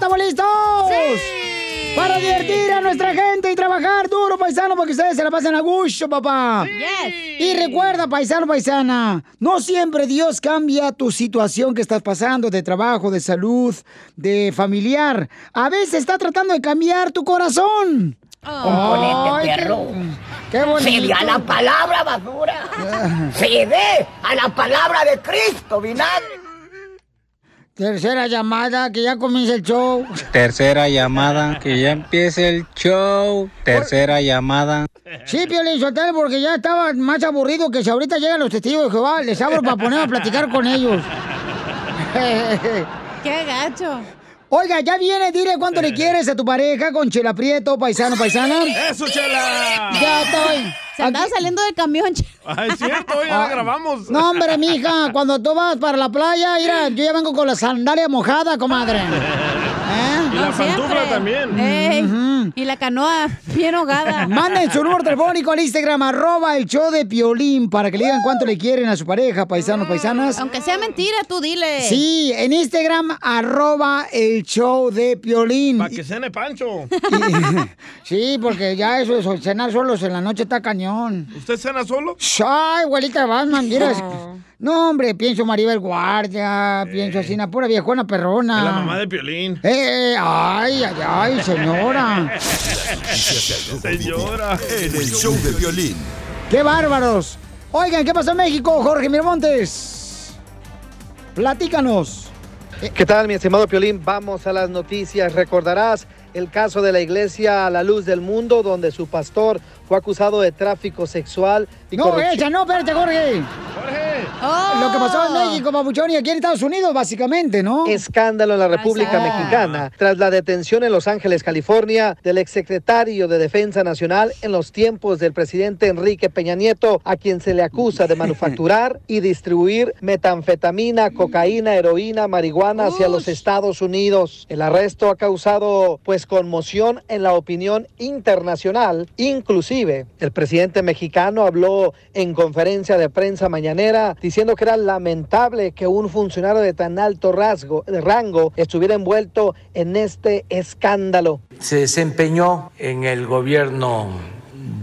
¿estamos listos? ¡Sí! Para divertir a nuestra gente y trabajar duro, paisano, para que ustedes se la pasen a gusto, papá. Y recuerda, paisano, paisana, no siempre Dios cambia tu situación que estás pasando de trabajo, de salud, de familiar. A veces está tratando de cambiar tu corazón. Componente, perro. Qué bonito. Se ve a la palabra basura. Se ve a la palabra de Cristo, vinagre. Tercera llamada, que ya comienza el show. Tercera llamada, que ya empiece el show. Tercera llamada. Sí, Piolín Sotelo, porque ya estaba más aburrido que si ahorita llegan los testigos de Jehová, les abro para poner a platicar con ellos. ¡Qué gacho! Oiga, ya viene, dile cuánto le quieres a tu pareja con Chela Prieto, paisano, paisana. ¡Eso, Chela! Ya estoy. Se andaba saliendo del camión. Chela. Ah, es cierto, ya la grabamos. No, hombre, mija, cuando tú vas para la playa, mira, yo ya vengo con la sandalia mojada, comadre. Y la pantufla también. Ey, Y la canoa bien ahogada. Manden su número telefónico al Instagram, arroba el show de Piolín, para que le digan cuánto le quieren a su pareja, paisanos, paisanas. Aunque sea mentira, tú dile. Sí, en Instagram, arroba el show de Piolín. Para que cene Pancho. Sí, porque ya eso de cenar solos en la noche está cañón. ¿Usted cena solo? Ay, abuelita Batman, mira. No, hombre, pienso Maribel Guardia, pienso así, una pura viejona perrona. Es la mamá de Piolín. Eh, ay, ay, ay, señora. Señora. En el show de violín. ¡Qué bárbaros! Oigan, ¿qué pasó en México, Jorge Miramontes? Platícanos. ¿Qué tal, mi estimado Piolín? Vamos a las noticias. Recordarás el caso de la iglesia a la luz del mundo, donde su pastor fue acusado de tráfico sexual y No, corrupción. ella, no, espérate, Jorge. Lo que pasó en México, Papuchón, y aquí en Estados Unidos, básicamente, ¿no? Escándalo en la República Ah. Mexicana tras la detención en Los Ángeles, California, del exsecretario de Defensa Nacional en los tiempos del presidente Enrique Peña Nieto, a quien se le acusa de manufacturar y distribuir metanfetamina, cocaína, heroína, marihuana hacia los Estados Unidos. El arresto ha causado pues conmoción en la opinión internacional, inclusive el presidente mexicano habló en conferencia de prensa mañanera diciendo que era lamentable que un funcionario de tan alto rango estuviera envuelto en este escándalo. se desempeñó en el gobierno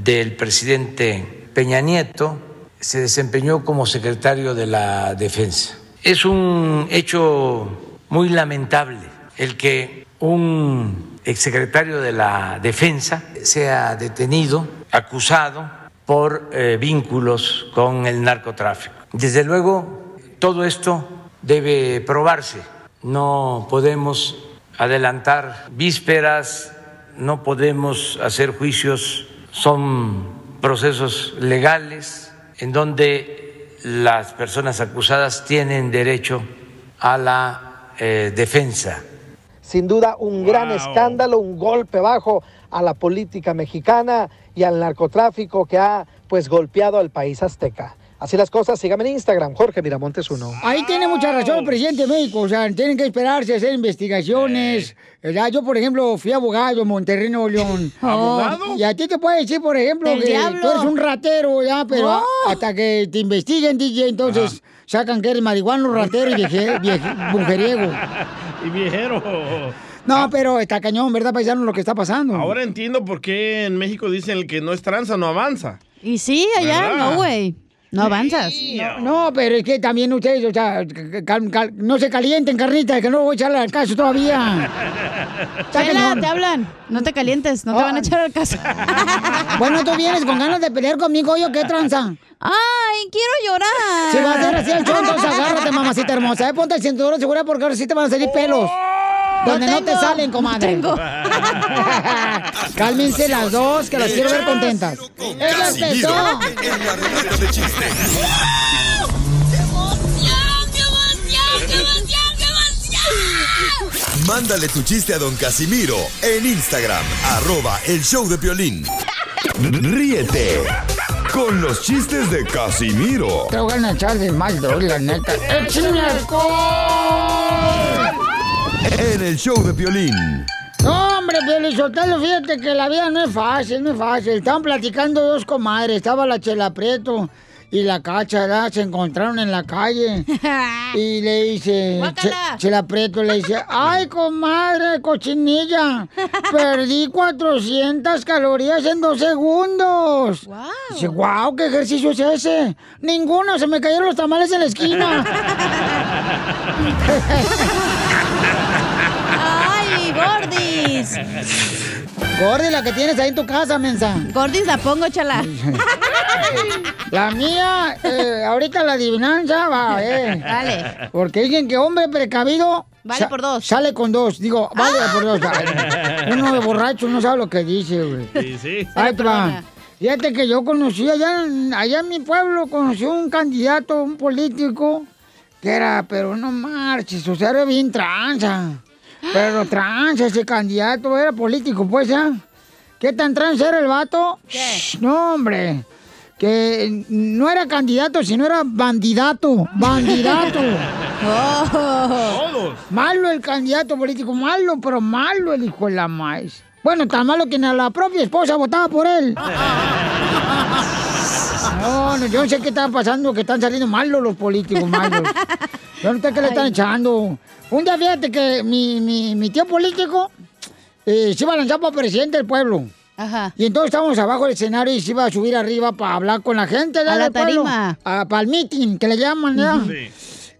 del presidente Peña Nieto, se desempeñó como secretario de la Defensa. Es un hecho muy lamentable el que un exsecretario de la Defensa sea detenido, acusado por eh, vínculos con el narcotráfico. Desde luego, todo esto debe probarse. No podemos adelantar vísperas, no podemos hacer juicios, son procesos legales en donde las personas acusadas tienen derecho a la eh, defensa. Sin duda un gran escándalo, un golpe bajo a la política mexicana y al narcotráfico que ha pues golpeado al país azteca. Así las cosas, sígame en Instagram, Jorge Miramontes uno. Ahí tiene mucha razón el presidente de México, o sea, tienen que esperarse a hacer investigaciones. ¿verdad? Yo, por ejemplo, fui abogado en Monterrey, Nuevo León. ¿Abogado? Y a ti te puede decir, por ejemplo, que diablo. tú eres un ratero, ya, pero No. hasta que te investiguen, DJ, entonces sacan que eres marihuano, ratero y vieje, vieje- mujeriego. Y viejero. No, pero está cañón, ¿verdad, paisano, lo que está pasando? Ahora entiendo por qué en México dicen el que no es tranza no avanza. Y sí, allá ¿Verdad? no, güey. No avanzas. No, no, pero es que también ustedes, o sea, cal- cal- no se calienten, carnita, que no voy a echarle al caso todavía. Chela, te hablan. No te calientes, no te van a echar al caso. Bueno, tú vienes con ganas de pelear conmigo, yo, ¿qué tranza? Ay, quiero llorar. Si va a ser así el show, entonces agárrate, mamacita hermosa. ¿eh? Ponte el cinturón de seguridad porque ahora sí te van a salir pelos. Donde no, te tengo, salen, no comadre. tengo. Cálmense las dos, que las quiero ver contentas. ¡Ella Casimiro empezó! en la ruleta de chistes. Mándale tu chiste a don Casimiro en Instagram, arroba el show de violín. Ríete con los chistes de Casimiro Te voy a echar de mal, la neta. ¡Échame alcohol! En el show de violín. No, hombre, Pielizotelo, fíjate que la vida no es fácil, no es fácil. Estaban platicando dos comadres, estaba la Chela Prieto y la cacha, ¿verdad? Se encontraron en la calle. Y le dice, Guácala. se, la aprieto, le dice, ay, comadre, cochinilla, perdí 400 calorías en dos segundos. Wow. Dice, wow, ¿qué ejercicio es ese? Ninguno, se me cayeron los tamales en la esquina. ¡Ay, Gordis! Gordi, la que tienes ahí en tu casa, mensa. Gordis la pongo, chala. La mía, eh, ahorita la adivinanza va, eh. Dale. Porque dicen que hombre precavido. Vale por dos. Sale con dos. Digo, vale por dos. Ay, Uno de borracho no sabe lo que dice, güey. Sí, sí. Ahí te va. Fíjate que yo conocí allá en, allá en mi pueblo, conocí un candidato, un político, que era, pero no marches, o sea, era bien tranza. Pero tranza ese candidato, era político, pues, ¿ya? ¿Qué tan tranza era el vato? Shh, No, hombre. Que no era candidato, sino era bandidato. Bandidato. Oh. Todos. Malo el candidato político, malo, pero malo el hijo de la maíz. Bueno, tan malo que ni a la propia esposa votaba por él. No, no, yo no sé qué está pasando, que están saliendo malos los políticos, malos. Yo no sé qué le están echando. Un día fíjate que mi, mi, mi tío político eh, se iba a lanzar para presidente del pueblo. Ajá. Y entonces estábamos abajo del escenario y se iba a subir arriba para hablar con la gente. ¿verdad, A la pueblo? tarima. A- para el meeting, que le llaman, ¿verdad? Sí.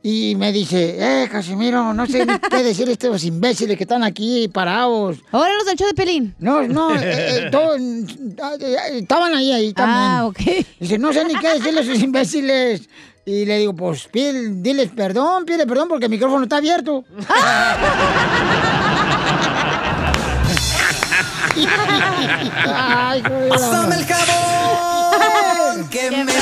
Y me dice, eh, Casimiro, no sé ni qué decir a estos imbéciles que están aquí parados. Ahora los del show de Pelín. No, no, eh, eh, todo- eh, estaban ahí, ahí también. Ah, ok. Dice, no sé ni qué decirle a esos imbéciles. Y le digo, pues pide, diles perdón, pide perdón porque el micrófono está abierto. Ay, la- jabón, que me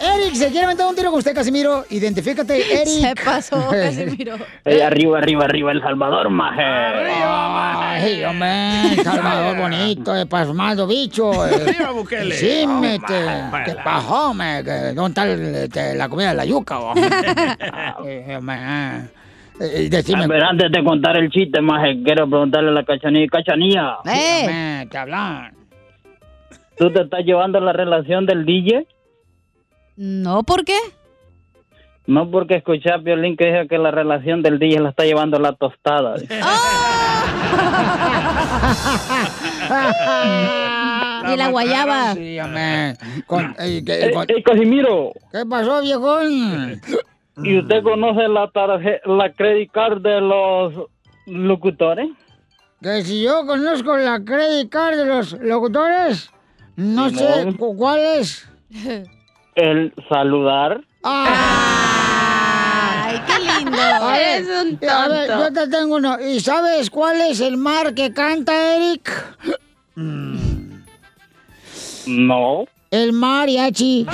Eric, se quiere meter un tiro con usted, Casimiro. Identifícate, Eric. Se pasó, Casimiro. Arriba, arriba, arriba, El Salvador, maje. Ay, hombre, Salvador bonito, eh, pasmado bicho. eh. Arriba, Bukele. Sí, Oh, me, te, ¿qué pasó, me? Que ¿Dónde está el- este, la comida de la yuca, vos? Eh, eh, eh, decime, A ver, antes de contar el chiste, maje, quiero preguntarle a la cachanilla. Cachanilla, ¡Eh! te hablan. ¿tú te estás llevando la relación del DJ? No, ¿por qué? No, porque escuché a Violín que dijo que la relación del DJ la está llevando la tostada. Y la guayaba. Sí. Con- eh, que- ey, Casimiro, ¿Qué pasó, viejón? ¿y usted conoce la tarjeta, la credit card de los locutores? Que si yo conozco la credit card de los locutores, no sé no. cu- cuál es. El saludar. ¡Ay, qué lindo! A ver, Es un A ver, yo tonto. te tengo uno. ¿Y sabes cuál es el mar que canta, Eric? No. El mariachi.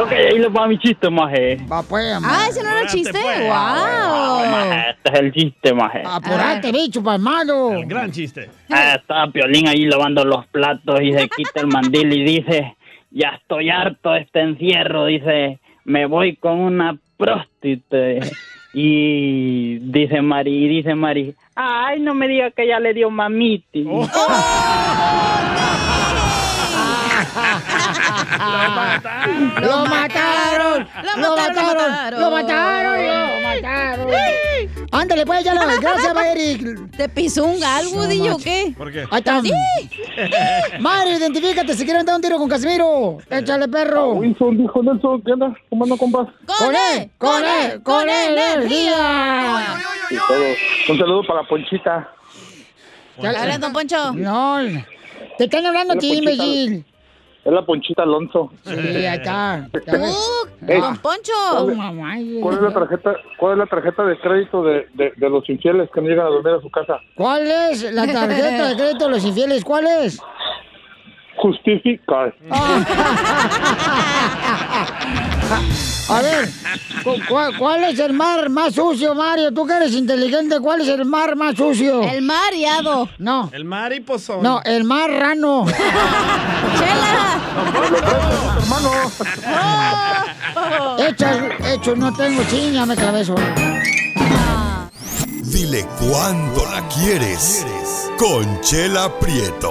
Ok, ahí le va mi chiste, maje. Va pues, Ah, ese no era el chiste. pues. ¡Wow! Maje, Este es el chiste, maje. Apurate, Ah. bicho palmado. El gran chiste. Ah, está Piolín ahí lavando los platos y se quita el mandil y dice, ya estoy harto de este encierro, dice, me voy con una próstite. Y dice Mari, y dice Mari, ay, no me diga que ya le dio mamiti. Oh. ¡Lo mataron! Lo mataron, ¡Lo mataron! ¡Lo mataron! Ándale, pues, ya lo. Gracias, Eric. ¿Te pisó un galgo, DJ, o qué? ¿Por qué? Ahí está. Mario, identifícate si quieren dar un tiro con Casimiro. Échale, perro. Wilson dijo Nelson, ¿qué onda? ¿Cómo ando, compas? Con él, con él, con él, energía. Y todo. Un saludo para Ponchita. Habla, don Poncho. No, te están hablando a ti, Hola, imbécil. Es la Ponchita Alonso. Sí, ahí. Uh, Ey. don Poncho. Oh, mamá. ¿Cuál es la tarjeta, cuál es la tarjeta de crédito de, de, de los infieles que no llegan a dormir a su casa? ¿Cuál es la tarjeta de crédito de los infieles? ¿Cuál es? Justificar. A ver, cu- cu- ¿cuál es el mar más sucio, Mario? Tú que eres inteligente, ¿cuál es el mar más sucio? El mareado. No, El mariposón. no, el mar rano. ¡Chela! Hermano. Hecho, hecho, no tengo chiña, me clavé eso. Dile cuándo la quieres. Conchela Prieto.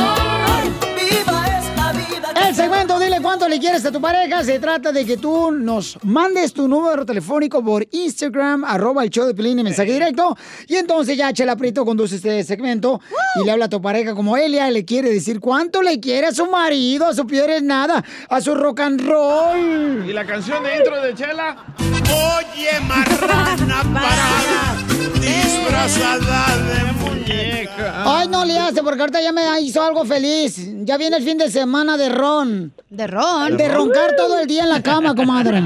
El segmento Dile cuánto le quieres a tu pareja se trata de que tú nos mandes tu número telefónico por Instagram, arroba el show de Pelín en mensaje directo. Y entonces ya Chela Prieto conduce este segmento y le habla a tu pareja como Elia le quiere decir cuánto le quiere a su marido, a su peor es nada, a su rock and roll. ¿Y la canción de intro de Chela? Oye, marrana parada, disfrazada de muñeca. Ay, no le hace, porque ahorita ya me hizo algo feliz. Ya viene el fin de semana de ron. ¿De ron? De roncar todo el día en la cama, comadre.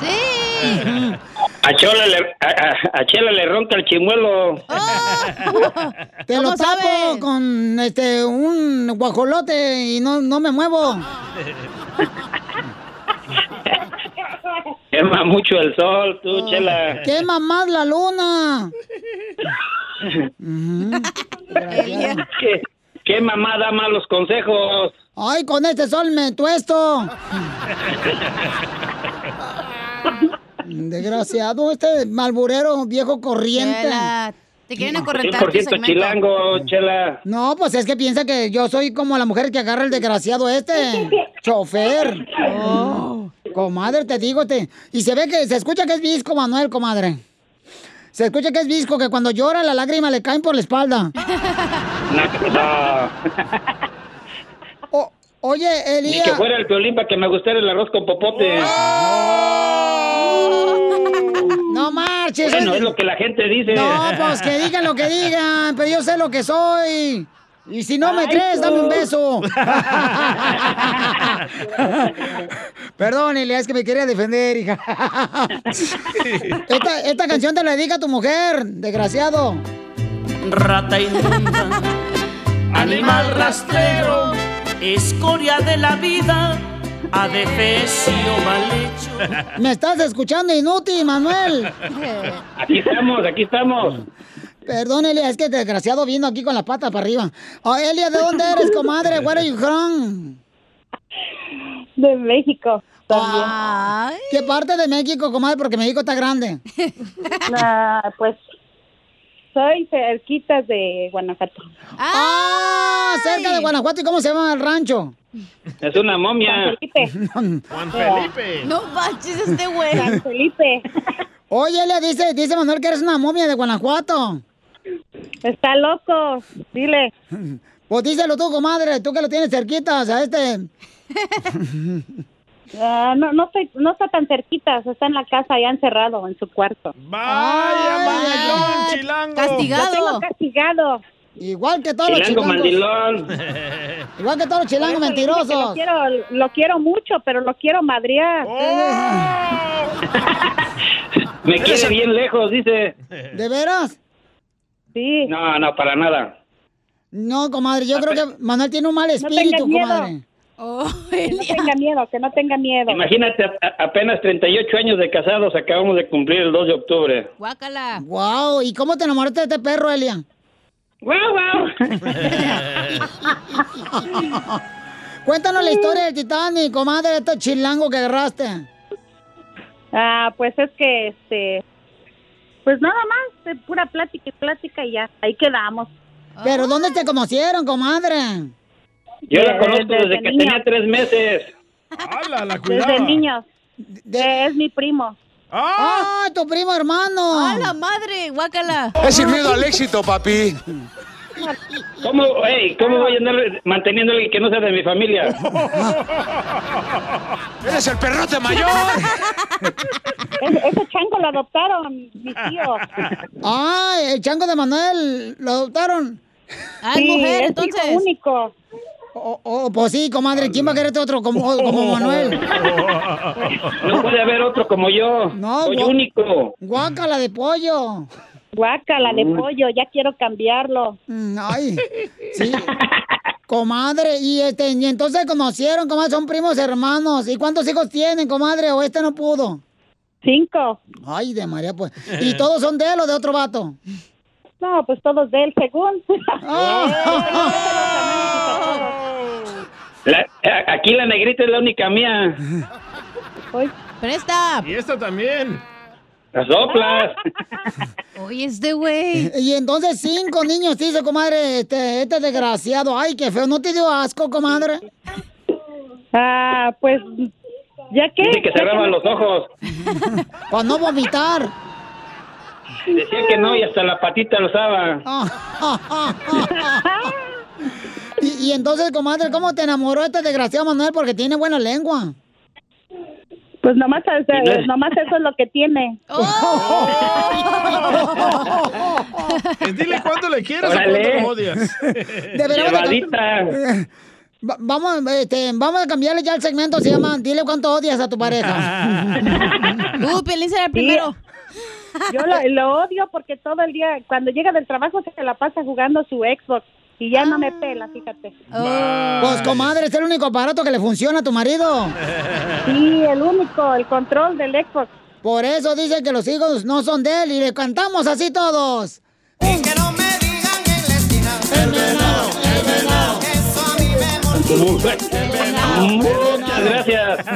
Sí. A Chela le, a, a- Chela le ronca el chimuelo. Te lo ¿Cómo tapo sabes? con este un guajolote y no, no me muevo. Quema mucho el sol, tú, Chela. Quema más la luna. ¿Qué, qué mamá da malos consejos? Ay, con este sol me tuesto. Desgraciado, este malburero viejo corriente. Chela, te quieren acorrentar 100% segmento. chilango, Chela. No, pues es que piensa que yo soy como la mujer que agarra el desgraciado este. Chofer. Oh, comadre, te digo, te. Y se ve que se escucha que es visco, Manuel, comadre. Se escucha que es visco, que cuando llora las lágrimas le caen por la espalda. Oye, Ni que Elías. fuera el violín para que me gustara el arroz con popote. No marches. Bueno, es lo que la gente dice. No, pues que digan lo que digan, pero yo sé lo que soy. Y si no me Ay, crees, dame un beso. Perdón, Elías, es que me quería defender, hija. Esta, esta canción te la dedica a tu mujer, desgraciado. Rata inmunda, animal rastrero, escoria de la vida, adefesio mal hecho. Me estás escuchando inútil, Manuel. Aquí estamos, aquí estamos. Perdón, Elia, es que desgraciado vino aquí con la pata para arriba. Oh, Elia, ¿de dónde eres, comadre? Where are you from? De México. ¿Qué parte de México, comadre? Porque México está grande. Pues soy cerquita de Guanajuato. ¡Ah! Cerca de Guanajuato. ¿Y cómo se llama el rancho? Es una momia. Juan Felipe. No manches este güey. San Felipe. Oye, Elia, dice, dice Manuel que eres una momia de Guanajuato. Está loco, dile. Pues díselo tú, comadre, tú que lo tienes cerquita, o sea, este... Ah, no, no, estoy, no está tan cerquita, está en la casa ya encerrado en su cuarto. Vaya, mandilón, chilango. Lo tengo castigado. Igual que todos los Chilango chilangos. mandilón. Igual que todos los chilangos mentirosos. Lo quiero, lo quiero mucho, pero lo quiero madrear. Me quiere bien lejos, dice. ¿De veras? Sí. No, no, para nada. No, comadre, yo creo que Manuel tiene un mal espíritu, miedo. comadre. que no tenga miedo, que no tenga miedo. Imagínate, a- apenas 38 años de casados acabamos de cumplir el 2 de octubre. Guácala. Wow, ¿y cómo te enamoraste de este perro, Elia? ¡Guau, Cuéntanos la historia del Titanic, comadre, de este chilango que agarraste. Ah, pues es que, este, pues nada más, de pura plática y plática y ya, ahí quedamos. ¿Pero dónde te conocieron, comadre? Yo la conozco desde desde que niña. tenía tres meses. ¡Hala, la Desde niños. Eh, Es mi primo. ¡Ah! tu primo hermano! ¡A la madre! ¡Guácala! Es sin miedo al éxito, papi. ¿Cómo, hey, ¿Cómo voy a andar manteniendo a alguien que no sea de mi familia? ¡Eres el perrote mayor! Ese, ese chango lo adoptaron mis tíos. Ah, el chango de Manuel, ¿lo adoptaron? Ah, Sí, es mujer, es entonces. hijo único. Oh, oh, pues sí, comadre, ¿quién va a quererte otro como, como Manuel? No puede haber otro como yo. No, Soy único. Guácala de pollo. Guácala de pollo, ya quiero cambiarlo. Mm, Ay, sí. Comadre, y este, y entonces conocieron, comadre, son primos hermanos. ¿Y cuántos hijos tienen, comadre? ¿O este no pudo? Cinco. Ay, de María, pues. ¿Y todos son de él o de otro vato? No, pues todos de él, según. La- aquí la negrita es la única mía. Presta. Y esta también. Las soplas. Oye, este güey. Y entonces cinco niños dice, comadre, este, este desgraciado. Ay, qué feo. ¿No te dio asco, comadre? Ah, pues, ¿ya qué? Dice que cerraban los ojos. Para no vomitar. Decía que no y hasta la patita lo usaba. y, y entonces, comadre, ¿cómo te enamoró este desgraciado Manuel? Porque tiene buena lengua. Pues nomás, es- nomás eso es lo que tiene. Eh, Dile cuánto le quieres o Órale. cuánto lo odias. Deberíamos de Vamos, este, vamos a cambiarle ya el segmento, se llama Dile cuánto odias a tu pareja. Uh, Piolín será el primero. Yo lo, lo odio porque todo el día, cuando llega del trabajo, se la pasa jugando su Xbox y ya no me pela, fíjate. Pues, comadre, es el único aparato que le funciona a tu marido. Sí, el único, el control del Xbox. Por eso dice que los hijos no son de él y le cantamos así todos. Muchas gracias.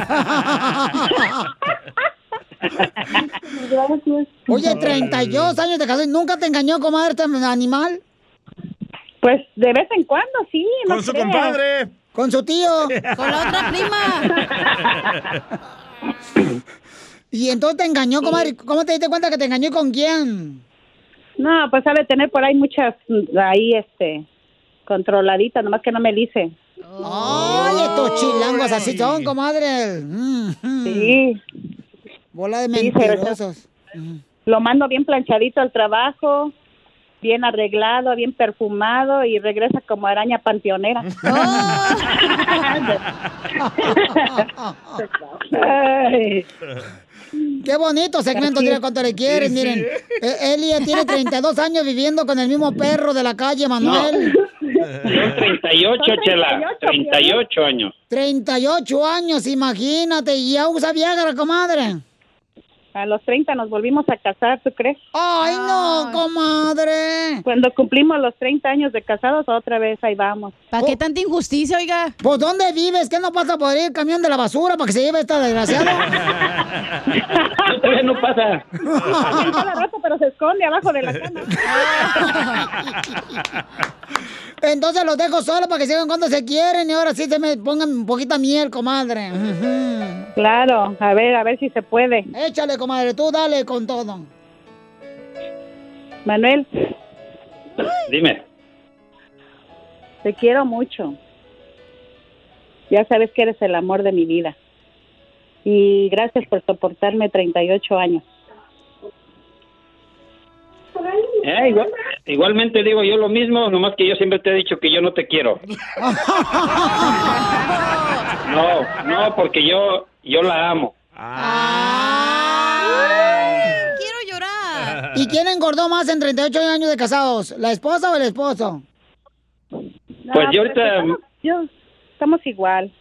Oye, 32 años de casado y nunca te engañó, comadre, este animal. Pues de vez en cuando, sí. no Con su creas. compadre. Con su tío. Con la otra prima. y entonces te engañó, comadre. ¿Cómo te diste cuenta que te engañó y con quién? No, pues sabe tener por ahí muchas, mm, ahí, este, controladitas, nomás que no me dice. Ay, estos chilangos así son, comadre. Sí. Bola de Sí, pero- mentirosos. Lo mando bien planchadito al trabajo, bien arreglado, bien perfumado y regresa como araña panteonera. Ay. Qué bonito segmento, mira cuánto le quieren, Sí, miren. Eh, Elia tiene 32 años viviendo con el mismo perro de la calle, Manuel. Son 38, Chela. 38 años. 38 años, imagínate, y ya usa Viagra, comadre. A los 30 nos volvimos a casar, ¿tú crees? Ay, no, comadre. Cuando cumplimos los 30 años de casados, otra vez ahí vamos. ¿Para qué tanta injusticia, oiga? ¿Pues dónde vives? ¿Qué no pasa por ahí el camión de la basura para que se lleve esta desgraciada? Todavía no pasa. Pero se esconde abajo de la cama. Entonces los dejo solo para que sigan cuando se quieren y ahora sí se me pongan un poquita miel, comadre. Claro, a ver, a ver si se puede. Échale, comadre, tú dale con todo. Manuel, Dime. te quiero mucho. Ya sabes que eres el amor de mi vida. Y gracias por soportarme 38 años. Eh, igual- igualmente digo yo lo mismo, nomás que yo siempre te he dicho que yo no te quiero. No, no, porque yo, yo la amo. Quiero llorar. ¿Y quién engordó más en 38 años de casados? ¿La esposa o el esposo? Pues yo ahorita- Estamos, yo- estamos igual,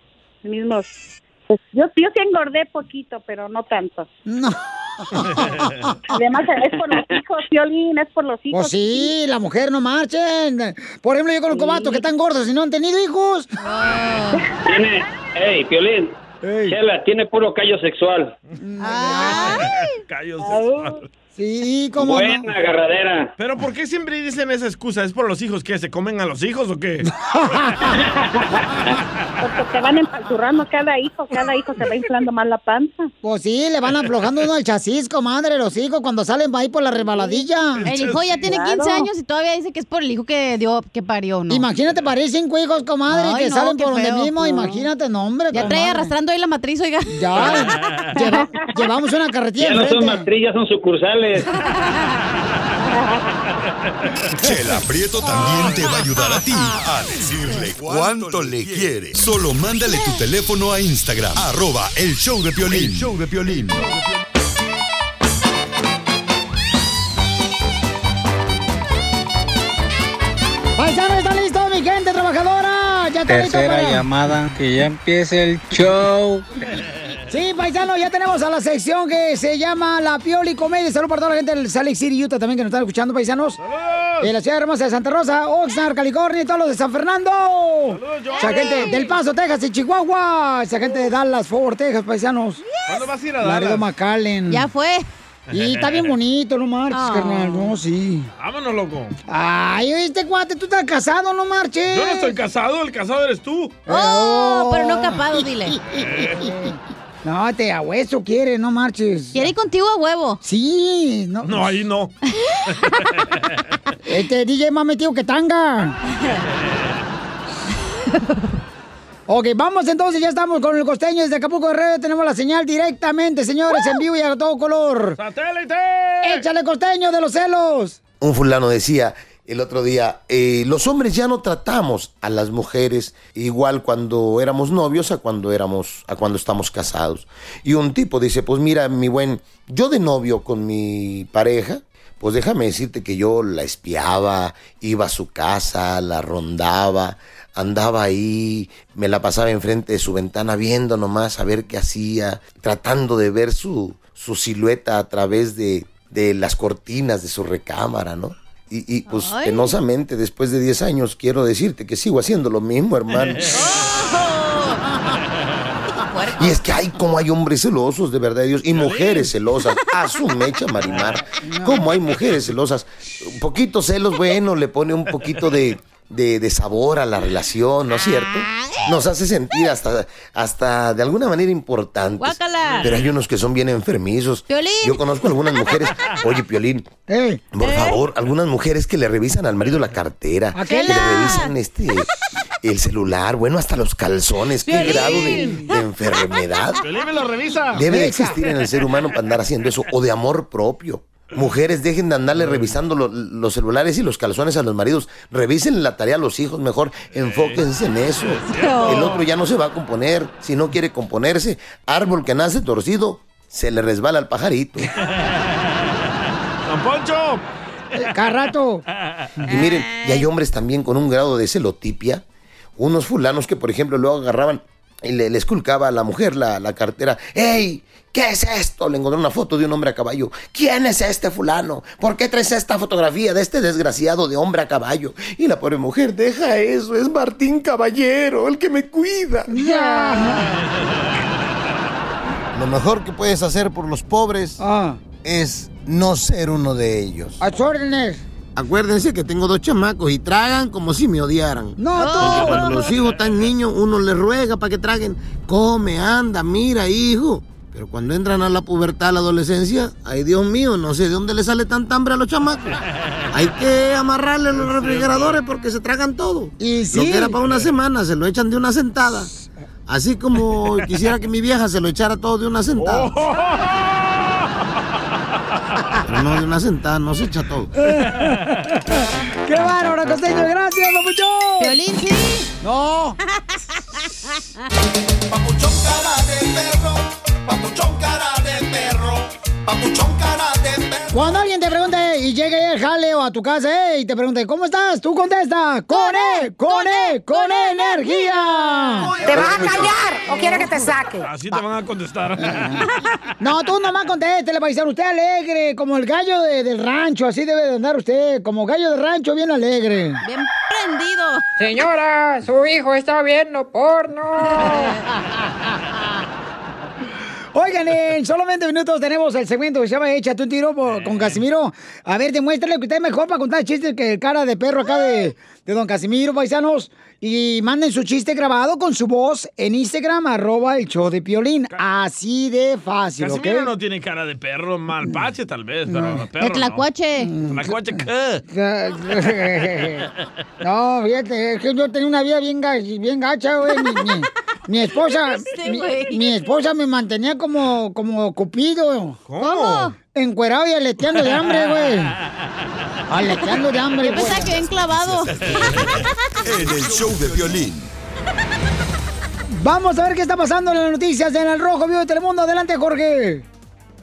mismos. Pues yo, yo sí engordé poquito, pero no tanto. No. Además, es por los hijos, Violín, es por los hijos. Pues sí, la mujer no marchen. Por ejemplo, yo conozco vatos que están gordos y no han tenido hijos. Tiene, hey, Piolín, Chela, tiene puro callo sexual. Callos Sí, cómo Buena agarradera. Pero ¿por qué siempre dicen esa excusa? ¿Es por los hijos que se comen a los hijos o qué? Porque te van empalturrando cada hijo, cada hijo se va inflando más la panza. Pues sí, le van aflojando uno el chasis, comadre, los hijos cuando salen ahí por la resbaladilla. El hijo ya tiene 15 años y todavía dice que es por el hijo que dio, que parió, ¿no? Imagínate parir cinco hijos, comadre, Ay, que no, salen por donde feo. mismo. No. Imagínate, no, hombre. Ya trae arrastrando ahí la matriz, oiga. Ya, lleva- llevamos una carretilla Ya no son matriz, ya son sucursales. Chela Prieto también te va a ayudar a ti a decirle cuánto le quiere. Solo mándale tu teléfono a Instagram, arroba el show de Piolín. El show de Piolín. Paisano, ¿está listo, mi gente trabajadora? Ya está listo Tercera para... llamada, que ya empiece el show. Sí, paisano, ya tenemos a la sección que se llama La Pioli Comedia. Saludos para toda la gente del Salt City, Utah también que nos están escuchando, paisanos. En la ciudad hermosa de Santa Rosa, Oxnard, California y todos los de San Fernando. Esa gente del Paso, Texas y Chihuahua. Esa gente de Dallas, Fort Worth, Texas, paisanos. ¿Cuándo vas a ir a Laredo Dallas? McAllen. Ya fue. Y está bien bonito, no marches, Oh. carnal. No, sí. Vámonos, loco. Ay, este cuate, tú estás casado, no marches. Yo no estoy casado, el casado eres tú. Oh, pero no capado, dile. No, te a hueso quiere, no marches. ¿Quiere ir contigo a huevo? Sí, no. No, ahí no. Este DJ más metido que tanga. Ok, vamos entonces, ya estamos con el costeño desde Acapulco Guerrero, tenemos la señal directamente, señores, en vivo y a todo color. ¡Satélite! ¡Échale costeño de los celos! Un fulano decía el otro día, eh, los hombres ya no tratamos a las mujeres igual cuando éramos novios a cuando éramos, a cuando estamos casados. Y un tipo dice, pues mira, mi buen, yo de novio con mi pareja, pues déjame decirte que yo la espiaba, iba a su casa, la rondaba, andaba ahí, me la pasaba enfrente de su ventana viendo nomás a ver qué hacía, tratando de ver su, su silueta a través de, de las cortinas de su recámara, ¿no? Y, y, pues Ay. penosamente, después de 10 años, quiero decirte que sigo haciendo lo mismo, hermano. Y es que hay como hay hombres celosos, de verdad, Dios, y mujeres celosas. A su mecha, Marimar. Como hay mujeres celosas. Un poquito celos, bueno, le pone un poquito de, de, de sabor a la relación, ¿no es cierto? Nos hace sentir hasta, hasta de alguna manera importantes. Guácala. Pero hay unos que son bien enfermizos. Piolín. Yo conozco algunas mujeres. Oye, Piolín, por favor, algunas mujeres que le revisan al marido la cartera. ¿A Que qué le revisan este el celular, bueno, hasta los calzones. ¿Qué grado de, de enfermedad? Piolín me lo revisa. Debe de existir en el ser humano para andar haciendo eso, o de amor propio. Mujeres, dejen de andarle revisando lo- los celulares y los calzones a los maridos. Revisen la tarea a los hijos, mejor enfóquense en eso. El otro ya no se va a componer. Si no quiere componerse, árbol que nace torcido, se le resbala al pajarito. ¡Don Poncho! Carrato. Y miren, y hay hombres también con un grado de celotipia. Unos fulanos que, por ejemplo, luego agarraban y le, le esculcaba a la mujer la, la cartera. ¡Ey! ¿Qué es esto? Le encontré una foto de un hombre a caballo. ¿Quién es este fulano? ¿Por qué traes esta fotografía de este desgraciado de hombre a caballo? Y la pobre mujer, deja eso, es Martín Caballero, el que me cuida. Lo mejor que puedes hacer por los pobres es no ser uno de ellos. A órdenes. Acuérdense que tengo dos chamacos y tragan como si me odiaran. No, tú. Porque cuando los hijos están niños, uno les ruega para que traguen. Come, anda, mira, hijo. Pero cuando entran a la pubertad, a la adolescencia, ay Dios mío, no sé de dónde le sale tanta hambre a los chamacos. Hay que amarrarle los refrigeradores porque se tragan todo. Y Lo que era para una semana, se lo echan de una sentada. Así como quisiera que mi vieja se lo echara todo de una sentada. Pero no de una sentada, no se echa todo. ¡Qué bárbaro, costeño! ¡Gracias, papuchón! Violín, sí. No. Papuchón cara de perro, papuchón cara de perro, papuchón cara de perro. Cuando alguien te pregunte y llegue al jale o a tu casa eh, y te pregunte, ¿cómo estás? Tú contesta, ¡Con E! ¡Con E! ¡Con energía! ¿Te vas a callar o quiere que te saque? Así te van a contestar. No, tú nomás contéstele, paisano. Usted alegre, como el gallo de- del rancho. Así debe de andar usted, como gallo de rancho, bien alegre. Bien prendido. Señora, su hijo está viendo porno. Oigan, en solamente minutos tenemos el segmento que se llama Échate un tiro por- con Casimiro. A ver, demuéstrale que usted es mejor para contar chistes que el cara de perro acá de, de don Casimiro, paisanos. Y manden su chiste grabado con su voz en Instagram, arroba el show de Piolín. Así de fácil, ¿ok? Casimiro no tiene cara de perro, malpache tal vez, pero perro De tlacuache. No. Tlacuache, ¿qué? No, fíjate, es que yo tenía una vida bien, bien gacha, güey. Mi, mi- mi esposa, Este mi, güey. mi esposa me mantenía como, como cupido. ¿Cómo? Encuerado y aleteando de hambre, güey. Aleteando de hambre, Yo güey. pensaba que bien clavado. En el show de violín. Vamos a ver qué está pasando en las noticias en el Rojo Vivo de Telemundo. Adelante, Jorge.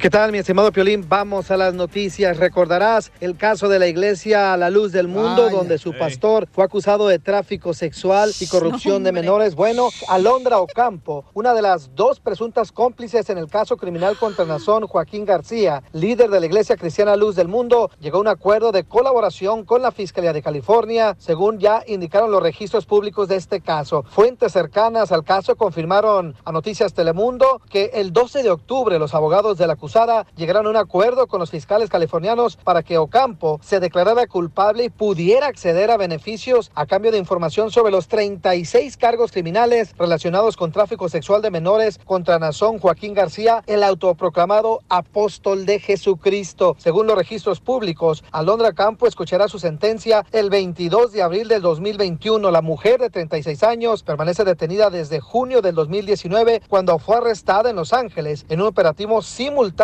¿Qué tal, mi estimado Piolín? Vamos a las noticias. Recordarás el caso de la iglesia La Luz del Mundo, donde su pastor fue acusado de tráfico sexual y corrupción de menores. Bueno, Alondra Ocampo, una de las dos presuntas cómplices en el caso criminal contra Nazón Joaquín García, líder de la iglesia cristiana Luz del Mundo, llegó a un acuerdo de colaboración con la Fiscalía de California, según ya indicaron los registros públicos de este caso. Fuentes cercanas al caso confirmaron a Noticias Telemundo que el 12 de octubre los abogados de la acusada llegaron a un acuerdo con los fiscales californianos para que Ocampo se declarara culpable y pudiera acceder a beneficios a cambio de información sobre los 36 cargos criminales relacionados con tráfico sexual de menores contra Nazón Joaquín García, el autoproclamado apóstol de Jesucristo. Según los registros públicos, Alondra Campo escuchará su sentencia el 22 de abril del 2021. La mujer de 36 años permanece detenida desde junio del 2019 cuando fue arrestada en Los Ángeles en un operativo simultáneo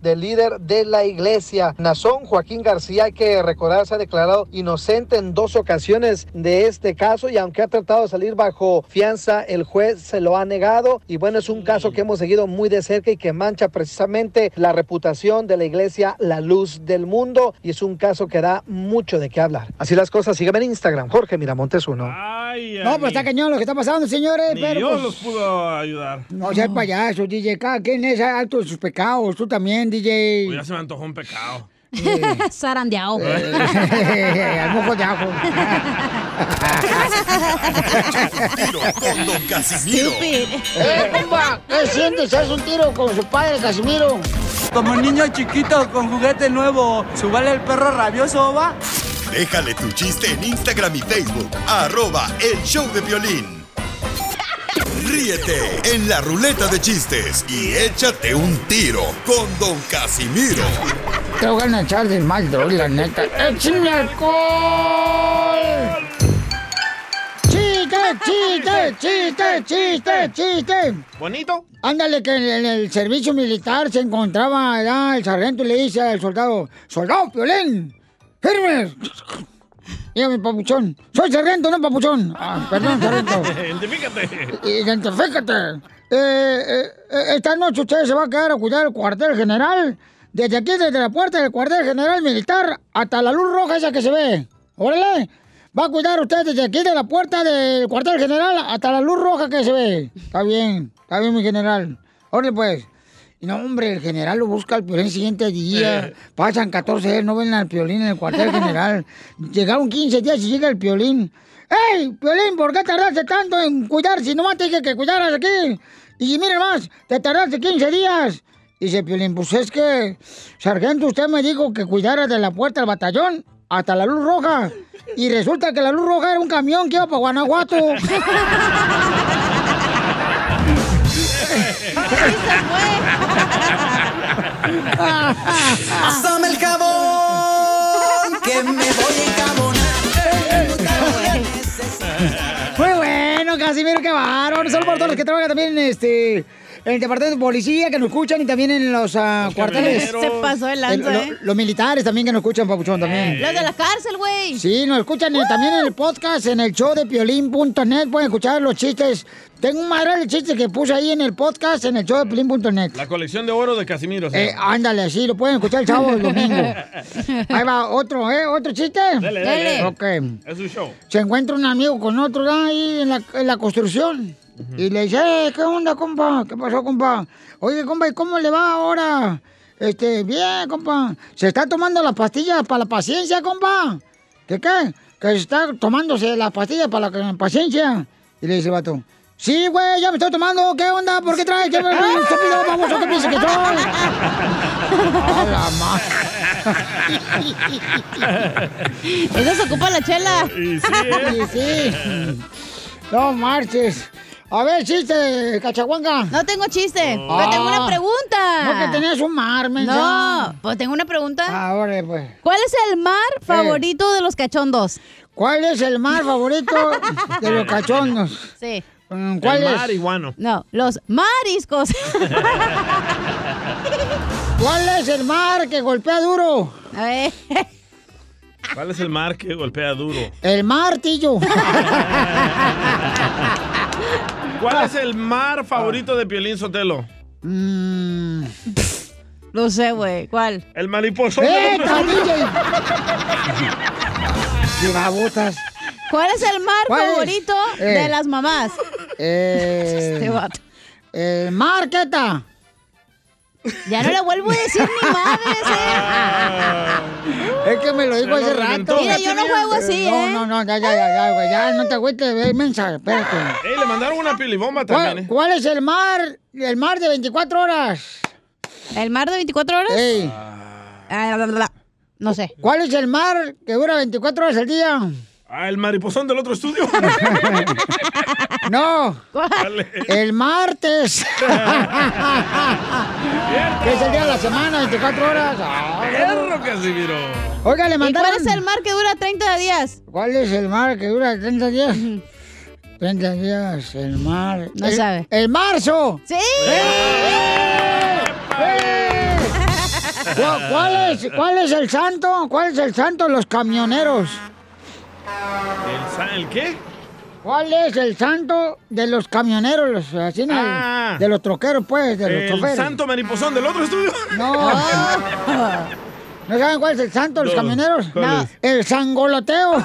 del líder de la iglesia. Nazón Joaquín García, hay que recordar, se ha declarado inocente en dos ocasiones de este caso y aunque ha tratado de salir bajo fianza, el juez se lo ha negado y bueno, es un caso que hemos seguido muy de cerca y que mancha precisamente la reputación de la iglesia La Luz del Mundo y es un caso que da mucho de qué hablar. Así las cosas, sígueme en Instagram, Jorge Miramontes uno. Ay, No, pues está cañón lo que está pasando, señores. Ni pero Dios pues, los pudo ayudar. No seas payaso, DJ. Cada quien es alto de sus pecados. Tú también, DJ. Uy, ya se me antojó un pecado. Zarandeado. Al mojo de ajo. con Don Casimiro. ¡Eh, compa! ¿Qué sientes? ¿Haz un tiro con su padre, Casimiro? Como niño chiquito con juguete nuevo, ¿subale el perro rabioso, va? Déjale tu chiste en Instagram y Facebook. Arroba El Show de Violín. Ríete en la ruleta de chistes y échate un tiro con Don Casimiro. Te voy a echar de mal, droga, la neta. ¡Échame alcohol! ¡Chiste, chiste, chiste, chiste, chiste! ¿Bonito? Ándale, que en el, servicio militar se encontraba allá el sargento y le dice al soldado, ¡Soldado, Piolín! ¡Firme! Dígame, papuchón. Soy sargento, no papuchón. Ah, perdón, sargento. Identifícate. Identifícate. Eh, eh, eh, esta noche usted se va a quedar a cuidar el cuartel general. Desde aquí, desde la puerta del cuartel general militar hasta la luz roja esa que se ve. Órale. Va a cuidar usted desde aquí, de la puerta del cuartel general hasta la luz roja que se ve. Está bien, está bien, mi general. Órale, pues. Y no, hombre, el general lo busca al piolín el siguiente día. Pasan 14 días, no ven al piolín en el cuartel general. Llegaron 15 días y llega el piolín. ¡Ey, piolín, ¿por qué tardaste tanto en cuidar si nomás te dije que cuidaras aquí? Y miren más, te tardaste 15 días. Dice Piolín, pues es que, sargento, usted me dijo que cuidara de la puerta del batallón hasta la luz roja. Y resulta que la luz roja era un camión que iba para Guanajuato. Pásame el jabón, que me voy a encabonar. Muy bueno, Casimiro, qué bárbaro. Solo por todos los que trabajan también este. En el departamento de policía que nos escuchan y también en los ah, cuarteles. Se pasó El- lo- ¿eh? Los militares también que nos escuchan, Papuchón, también. Los de la cárcel, güey. Sí, nos escuchan también en el podcast, en el show de piolín.net. Pueden escuchar los chistes. Tengo un madre de chistes que puse ahí en el podcast, en el show de piolín.net. La colección de oro de Casimiro. se Eh, ándale, así lo pueden escuchar el sábado el domingo. Ahí va, otro, ¿eh? ¿Otro chiste? Dale, dale. Ok. Es un show. Se encuentra un amigo con otro ahí en la, en la construcción. Y le dice, "Eh, ¿qué onda, compa? ¿Qué pasó, compa? Oye, compa, ¿y cómo le va ahora? Este, bien, compa. ¿Se está tomando las pastillas para la paciencia, compa? ¿Qué qué? Que se está tomándose las pastillas para la paciencia. Y le dice el vato, sí, güey, ya me estoy tomando. ¿Qué onda? ¿Por qué traes? ¿Qué me estúpido, baboso? ¿Qué piensas que soy? A la ma- Eso se ocupa la chela. Y sí, Sí, sí. No marches. A ver, chiste, cachahuanga. No tengo chiste, pero tengo una pregunta. No, que tenías un mar, mensa. No, pues tengo una pregunta. Ahora, pues. ¿Cuál es el mar favorito de los cachondos? ¿Cuál es el mar favorito de los cachondos? Sí. Mm, ¿Cuál el es? marihuano. No, los mariscos. ¿Cuál es el mar que golpea duro? A ver. ¿Cuál es el mar que golpea duro? El martillo. ¿Cuál es el mar favorito de Piolín Sotelo? Mm, No sé, güey. ¿Cuál? El mariposón. ¡Eh. ¡Qué babotas! ¿Cuál es el mar favorito Eh. de las mamás? Eh, Este vato. eh, Marqueta. Ya no le vuelvo a decir ni madres, Es que me lo dijo hace rato. Mira, yo no juego así, No, ¿eh? no, no, ya, ya, ya, ya, güey, ya, no te agüites, ve, mensa, espérate. Ey, le mandaron una pilibomba ¿Cuál, también, ¿eh? cuál es el mar, el mar de 24 horas? ¿El mar de 24 horas? Ey. Ah. No sé. ¿Cuál es el mar que dura 24 horas al día? Ah, el mariposón del otro estudio. No. ¿Cuál? El martes. que es el día de la semana, 24 horas. Ah, Perro, Casimiro. Oiga, le ¿Y mandaron... cuál es el mar que dura 30 días? ¿Cuál es el mar que dura 30 días? 30 días, el mar. No El- sabe. ¡El marzo! ¡Sí! ¿Cu- ¿Cuál es, ¿Cuál es el santo? ¿Cuál es el santo de los camioneros? ¿El, sa- ¿El qué? ¿Cuál es el santo de los camioneros? Los, así, ¿no? Ah. de los troqueros, pues, de los ¿El choferes. santo mariposón del otro estudio? No. ¿No saben cuál es el santo de los No. camioneros? ¿Cuál No. es? El sangoloteo.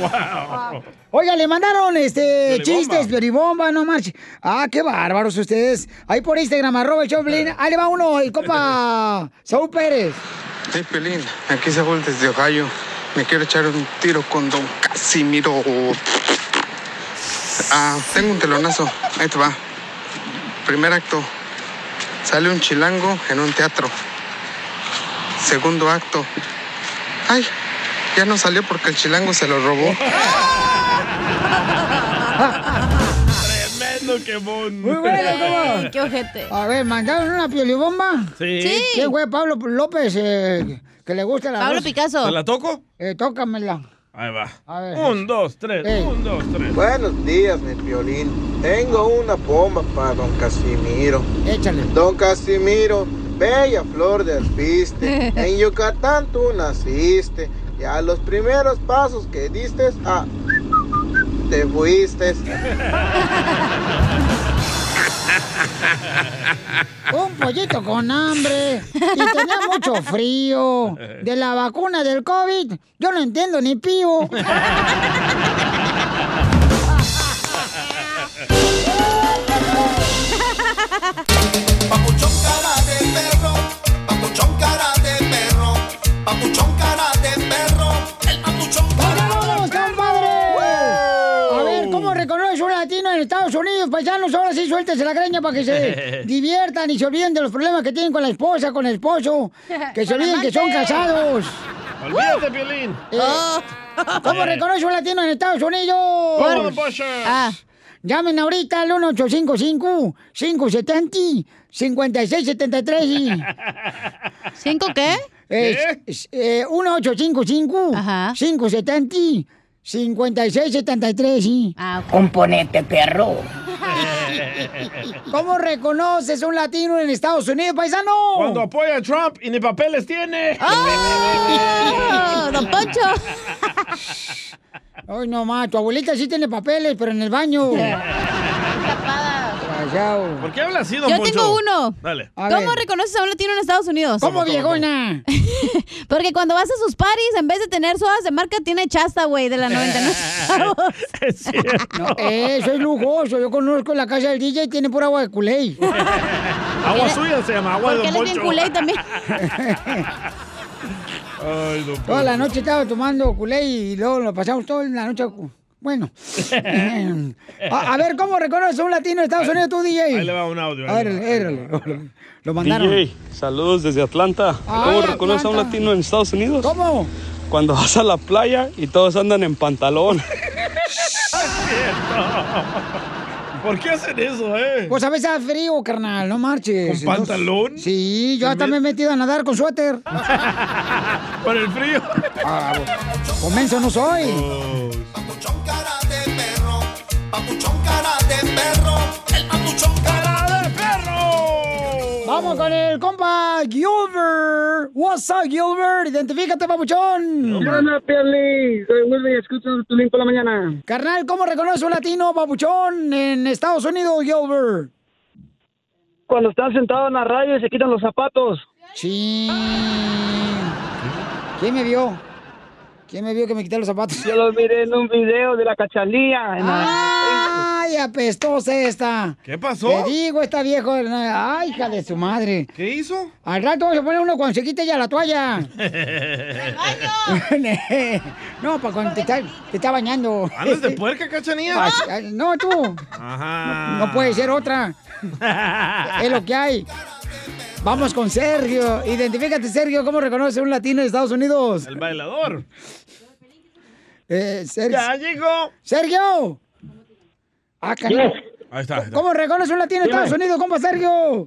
Wow. Oiga, le mandaron este chistes, pioribomba, no marches. Ah, qué bárbaros ustedes. Ahí por Instagram, arroba el Choplin. Ahí le va uno, el compa Saúl Pérez. Hey, Pelín, aquí Saúl desde Ohio. Me quiero echar un tiro con Don Casimiro. Ah, tengo un telonazo. Ahí te va. Primer acto. Sale un chilango en un teatro. Segundo acto. Ay, ya no salió porque el chilango se lo robó. Tremendo quemón. Muy bueno, ¿cómo? ¡Qué ojete! A ver, ¿mandaron una piolibomba? Sí. Sí. ¿Quién fue Pablo López? eh, que le gusta la Pablo voz? Picasso. ¿Te la toco? Eh, tócamela. Ahí va. A ver. Un, dos, tres. Ey. Un, dos, tres. Buenos días, mi violín. Tengo una bomba para don Casimiro. Échale. Don Casimiro, bella flor de alpiste. En Yucatán tú naciste. Ya los primeros pasos que diste, ah, te fuiste. Un pollito con hambre y tenía mucho frío. De la vacuna del COVID, yo no entiendo ni pío. Paisanos, ahora sí suéltese la greña para que se diviertan y se olviden de los problemas que tienen con la esposa, con el esposo. Que se olviden que son casados. Olvídate, Piolín. Eh, ¿Cómo reconoce un latino en Estados Unidos? ¿Cómo? Ah, llamen ahorita al 1855-570-5673. ¿Cinco qué? Eh, 1855 Ajá. 570 5673, sí. Ah, ok. Componente perro. ¿Cómo reconoces un latino en Estados Unidos, paisano? Cuando apoya a Trump y ni papeles tiene. ¡Oh! ¡Don Poncho! Ay, no más, tu abuelita sí tiene papeles, pero en el baño. Desgraciado. ¿Por qué habla así, don Yo Poncho? tengo uno. Dale. A ¿Cómo ver. reconoces a un latino en Estados Unidos? ¿Cómo, viejona? Porque cuando vas a sus paris, en vez de tener sodas de marca, tiene chasta, güey, de la 99 centavos. Es cierto. No, eso es lujoso. Yo conozco la casa del DJ y tiene pura agua de culé. Agua suya se llama, agua de Porque don él es bien Poncho. culé también. Ay, don Toda la Poncho. noche estaba tomando culé y luego lo pasamos toda la noche. Bueno. a, a ver, ¿cómo reconoces a un latino en Estados Unidos tú, DJ? Ahí le va un audio. A ver, órale. Lo mandaron. DJ, saludos desde Atlanta. Ay, ¿Cómo reconoces a un latino en Estados Unidos? ¿Cómo? Cuando vas a la playa y todos andan en pantalón. ¿Por qué hacen eso, eh? Pues a veces hace frío, carnal, no marches. ¿Con pantalón? Sí, yo hasta me he metido a nadar con suéter. Por el frío. Ah, Comenzo no soy. De perro, papuchón cara de perro, el papuchón cara de perro. Vamos con el compa Gilbert. What's up, Gilbert? Identifícate, papuchón. Hola, Piolín. Soy Willy, escucho tu link por la mañana. Carnal, ¿cómo reconoce un latino, papuchón, en Estados Unidos, Gilbert? cuando están sentados en la radio y se quitan los zapatos. Sí. ¿Quién me vio? ¿Quién me vio que me quité los zapatos? Yo los miré en un video de la cachanía. en la- ¡Ay, apestosa esta! ¿Qué pasó? Te digo, esta vieja. ¡Ay, hija de su madre! ¿Qué hizo? Al rato vamos a poner uno cuando se quite ya la toalla. no, para cuando te está, te está bañando. ¿Andas de puerca, cachanía? No, tú. Ajá. No puede ser otra. es lo que hay. Vamos con Sergio. Identifícate, Sergio. ¿Cómo reconoce un latino de Estados Unidos? El bailador. Eh, Sergio. Ya llegó. ¡Sergio! Ah. Ahí está. ahí está. ¿Cómo reconoce un latino de Dime. Estados Unidos, compa Sergio?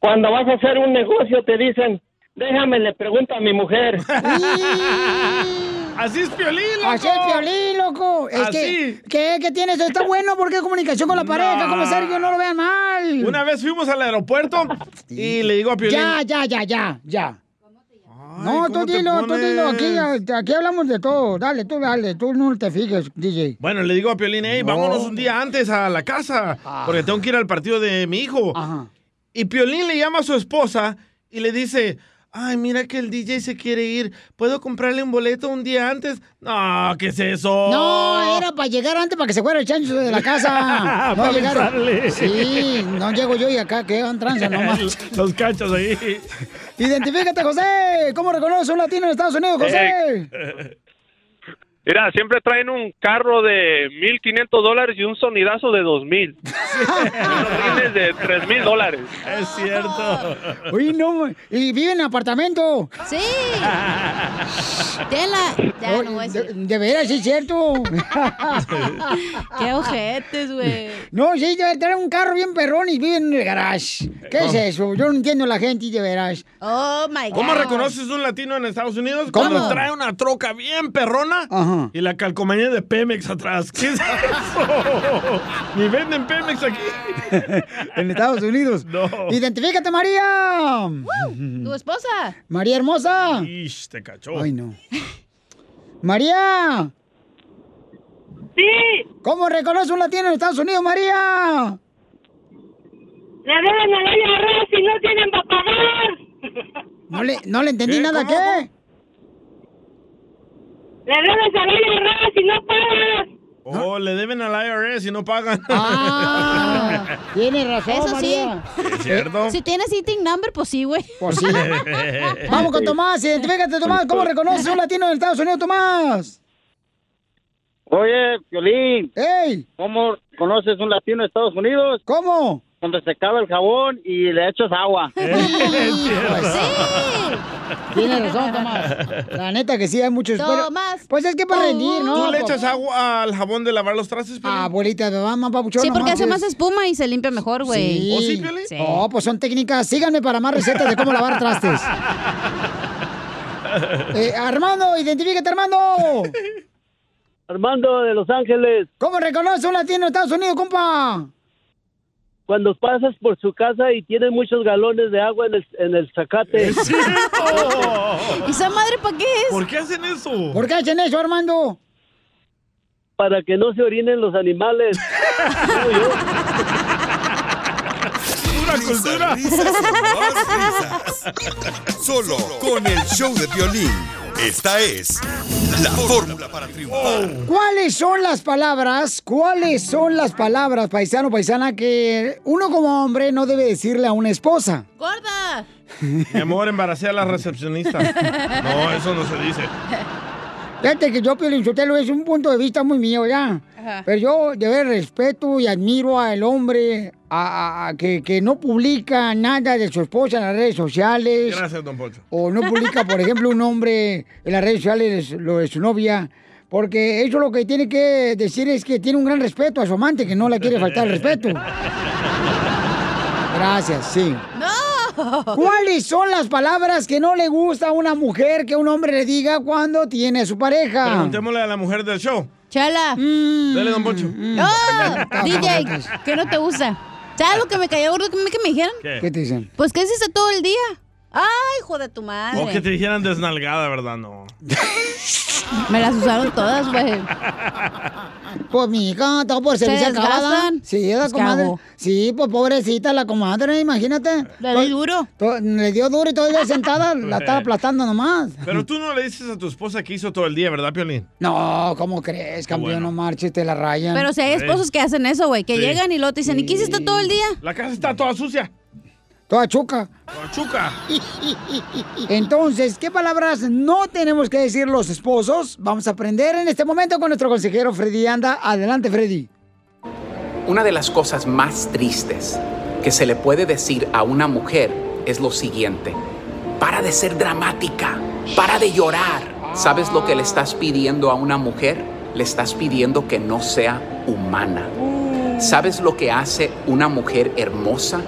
Cuando vas a hacer un negocio te dicen, déjame, le pregunto a mi mujer. Así es Piolín, loco. Así es Piolín, loco. Es Así. que, ¿qué, ¿qué tienes? Está bueno porque hay comunicación con la pareja, como Sergio, no lo vean mal. Una vez fuimos al aeropuerto y le digo a Piolín. Ya, ya, ya, ya, ya. No, tú ¿cómo te dilo, tú dilo, aquí, aquí hablamos de todo. Dale, tú dale, tú no te fijes, DJ. Bueno, le digo a Piolín, hey, vámonos un día antes a la casa, porque tengo que ir al partido de mi hijo. Y Piolín le llama a su esposa y le dice, ay, mira que el DJ se quiere ir, ¿puedo comprarle un boleto un día antes? No, ¿qué es eso? No, era para llegar antes para que se fuera el chancho de la casa. No Para llegar. avisarle. Sí, no llego yo y acá quedan tranza nomás. Los cachos ahí. Identifícate, José. ¿Cómo reconoce un latino en Estados Unidos, José? Mira, siempre traen un carro de 1.500 dólares y un sonidazo de 2.000. Unos rines de 3.000 dólares. Es cierto. Uy, no, y vive en apartamento. Sí. Tela. Ya, no voy a de, decir. de veras, sí es cierto. Qué ojetes, güey. No, sí, debe tener un carro bien perrón y vive en el garage. ¿Qué es eso? Yo no entiendo a la gente, de veras. Oh, my God. ¿Cómo reconoces un latino en Estados Unidos? ¿Cómo? Cuando trae una troca bien perrona Ajá. Y la calcomanía de Pemex atrás. ¿Qué es eso? Ni venden Pemex aquí. en Estados Unidos. No. Identifícate, María. Tu esposa. María hermosa. Ish, te cachó. Ay, no. María. Sí. ¿Cómo reconoce un latino en Estados Unidos, María? Le deben a la y no tienen para pagar. No le, no le entendí ¿Qué? nada, ¿Cómo? ¿qué? Le debes a la IRS y no pagas. Oh, le deben al IRS y no pagan. Ah, tiene razón, Eso sí. ¿Es cierto? Si tienes eating number, pues sí, güey. Pues sí. Vamos con Tomás, identifícate, Tomás. ¿Cómo reconoce un latino en Estados Unidos, Tomás? Oye, Piolín, ¡Ey! ¿cómo conoces un latino de Estados Unidos? ¿Cómo? Cuando se acaba el jabón y le echas agua. Pues Tiene razón, Tomás. La neta que sí, hay muchos. pero- Tomás. Pues es que para rendir, ¿no? ¿Tú le echas agua al jabón de lavar los trastes, Piolín? Abuelita, de mamá, papuchón. Sí, porque hace más espuma y se limpia mejor, güey. Sí. ¿Oh, sí? Sí. Oh, pues son técnicas. Síganme para más recetas de cómo lavar trastes. Eh, Armando, identifícate, Armando. Armando de Los Ángeles, ¿Cómo reconoce un latino en Estados Unidos, compa? Cuando pasas por su casa y tiene muchos galones de agua en el, en el zacate. ¡Es cierto! ¿Y esa madre para qué es? ¿Por qué hacen eso? ¿Por qué hacen eso, Armando? Para que no se orinen los animales. Pura cultura. Risas y más risas. Solo con el show de violín. Esta es la fórmula para triunfar. ¿Cuáles son las palabras, cuáles son las palabras, paisano, paisana, que uno como hombre no debe decirle a una esposa? ¡Gorda! Mi amor, embaracé a la recepcionista. No, eso no se dice. Fíjate que yo, Sotelo, es un punto de vista muy mío, ¿ya? Ajá. Pero yo, de ver, respeto y admiro al hombre a- a- a que, que no publica nada de su esposa en las redes sociales. Gracias, don Poncho. O no publica, por ejemplo, un hombre en las redes sociales lo de su novia. Porque eso lo que tiene que decir es que tiene un gran respeto a su amante, que no le quiere faltar el respeto. Gracias, sí. ¡No! ¿Cuáles son las palabras que no le gusta a una mujer que un hombre le diga cuando tiene a su pareja? Preguntémosle a la mujer del show. Chala. Dale, don Poncho. ¡No! DJ, ¿qué no te gusta? ¿Sabes lo que me cayó gordo que me, que me dijeron? ¿Qué? ¿Qué te dicen? Pues, ¿qué hiciste todo el día? Ay, hijo de tu madre. O que te dijeran desnalgada, ¿verdad? No. Me las usaron todas, güey. Pues mi hija, todo por Se servicio acabada. desgastan. Sí, la Pues, ¿qué comadre. Sí, pues pobrecita la comadre, imagínate. Le di duro. Le dio duro y todavía sentada la estaba aplastando nomás. Pero tú no le dices a tu esposa que hizo todo el día, ¿verdad, Piolín? No, ¿cómo crees, campeón? No marches, te la rayan. Pero si hay esposos que hacen eso, güey, que Sí. llegan y lo te dicen, ¿y qué hiciste todo el día? La casa está toda sucia. Toda chuca. Toda chuca. Entonces, ¿qué palabras no tenemos que decir los esposos? Vamos a aprender en este momento con nuestro consejero Freddy Anda. Adelante, Freddy. Una de las cosas más tristes que se le puede decir a una mujer es lo siguiente. Para de ser dramática, para de llorar. ¿Sabes lo que le estás pidiendo a una mujer? Le estás pidiendo que no sea humana. ¿Sabes lo que hace una mujer hermosa?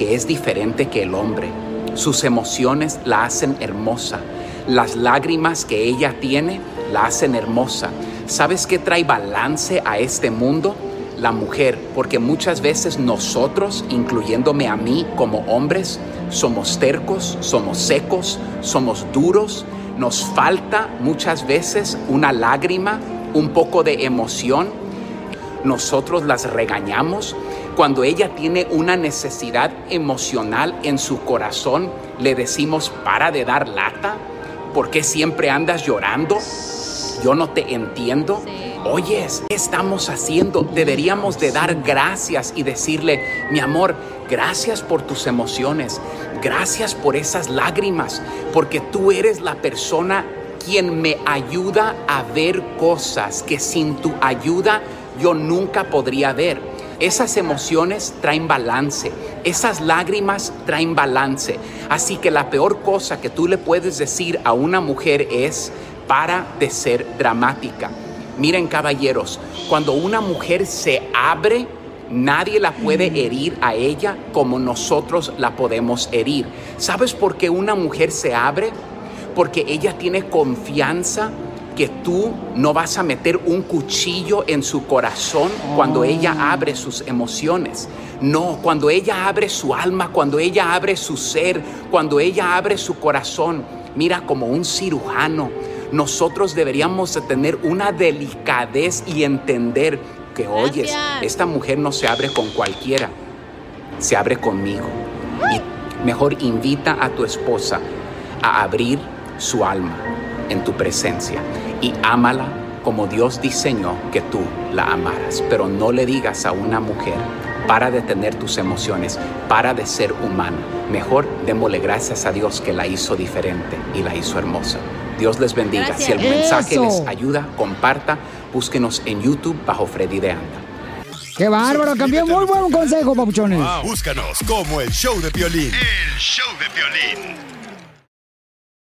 Que es diferente que el hombre. Sus emociones la hacen hermosa. Las lágrimas que ella tiene la hacen hermosa. ¿Sabes qué trae balance a este mundo? La mujer, porque muchas veces nosotros, incluyéndome a mí como hombres, somos tercos, somos secos, somos duros. Nos falta muchas veces una lágrima, un poco de emoción. Nosotros las regañamos. Cuando ella tiene una necesidad emocional en su corazón, le decimos, para de dar lata. ¿Por qué siempre andas llorando? Yo no te entiendo. Oyes, ¿qué estamos haciendo? Deberíamos de dar gracias y decirle, mi amor, gracias por tus emociones, gracias por esas lágrimas, porque tú eres la persona quien me ayuda a ver cosas que sin tu ayuda yo nunca podría ver. Esas emociones traen balance, esas lágrimas traen balance. Así que la peor cosa que tú le puedes decir a una mujer es, para de ser dramática. Miren caballeros, cuando una mujer se abre, nadie la puede herir a ella como nosotros la podemos herir. ¿Sabes por qué una mujer se abre? Porque ella tiene confianza que tú no vas a meter un cuchillo en su corazón cuando ella abre sus emociones. No, cuando ella abre su alma, cuando ella abre su ser, cuando ella abre su corazón, mira como un cirujano. Nosotros deberíamos de tener una delicadez y entender que, oyes, esta mujer no se abre con cualquiera, se abre conmigo. Y mejor invita a tu esposa a abrir su alma en tu presencia y ámala como Dios diseñó que tú la amaras. Pero no le digas a una mujer, para de tener tus emociones, para de ser humana. Mejor démosle gracias a Dios que la hizo diferente y la hizo hermosa. Dios les bendiga. Gracias. Si el mensaje Eso. les ayuda, comparta, búsquenos en YouTube bajo Freddy de Anda. Qué bárbaro, campeón. Muy buen consejo, papuchones. Búscanos como el show de violín. El show de violín.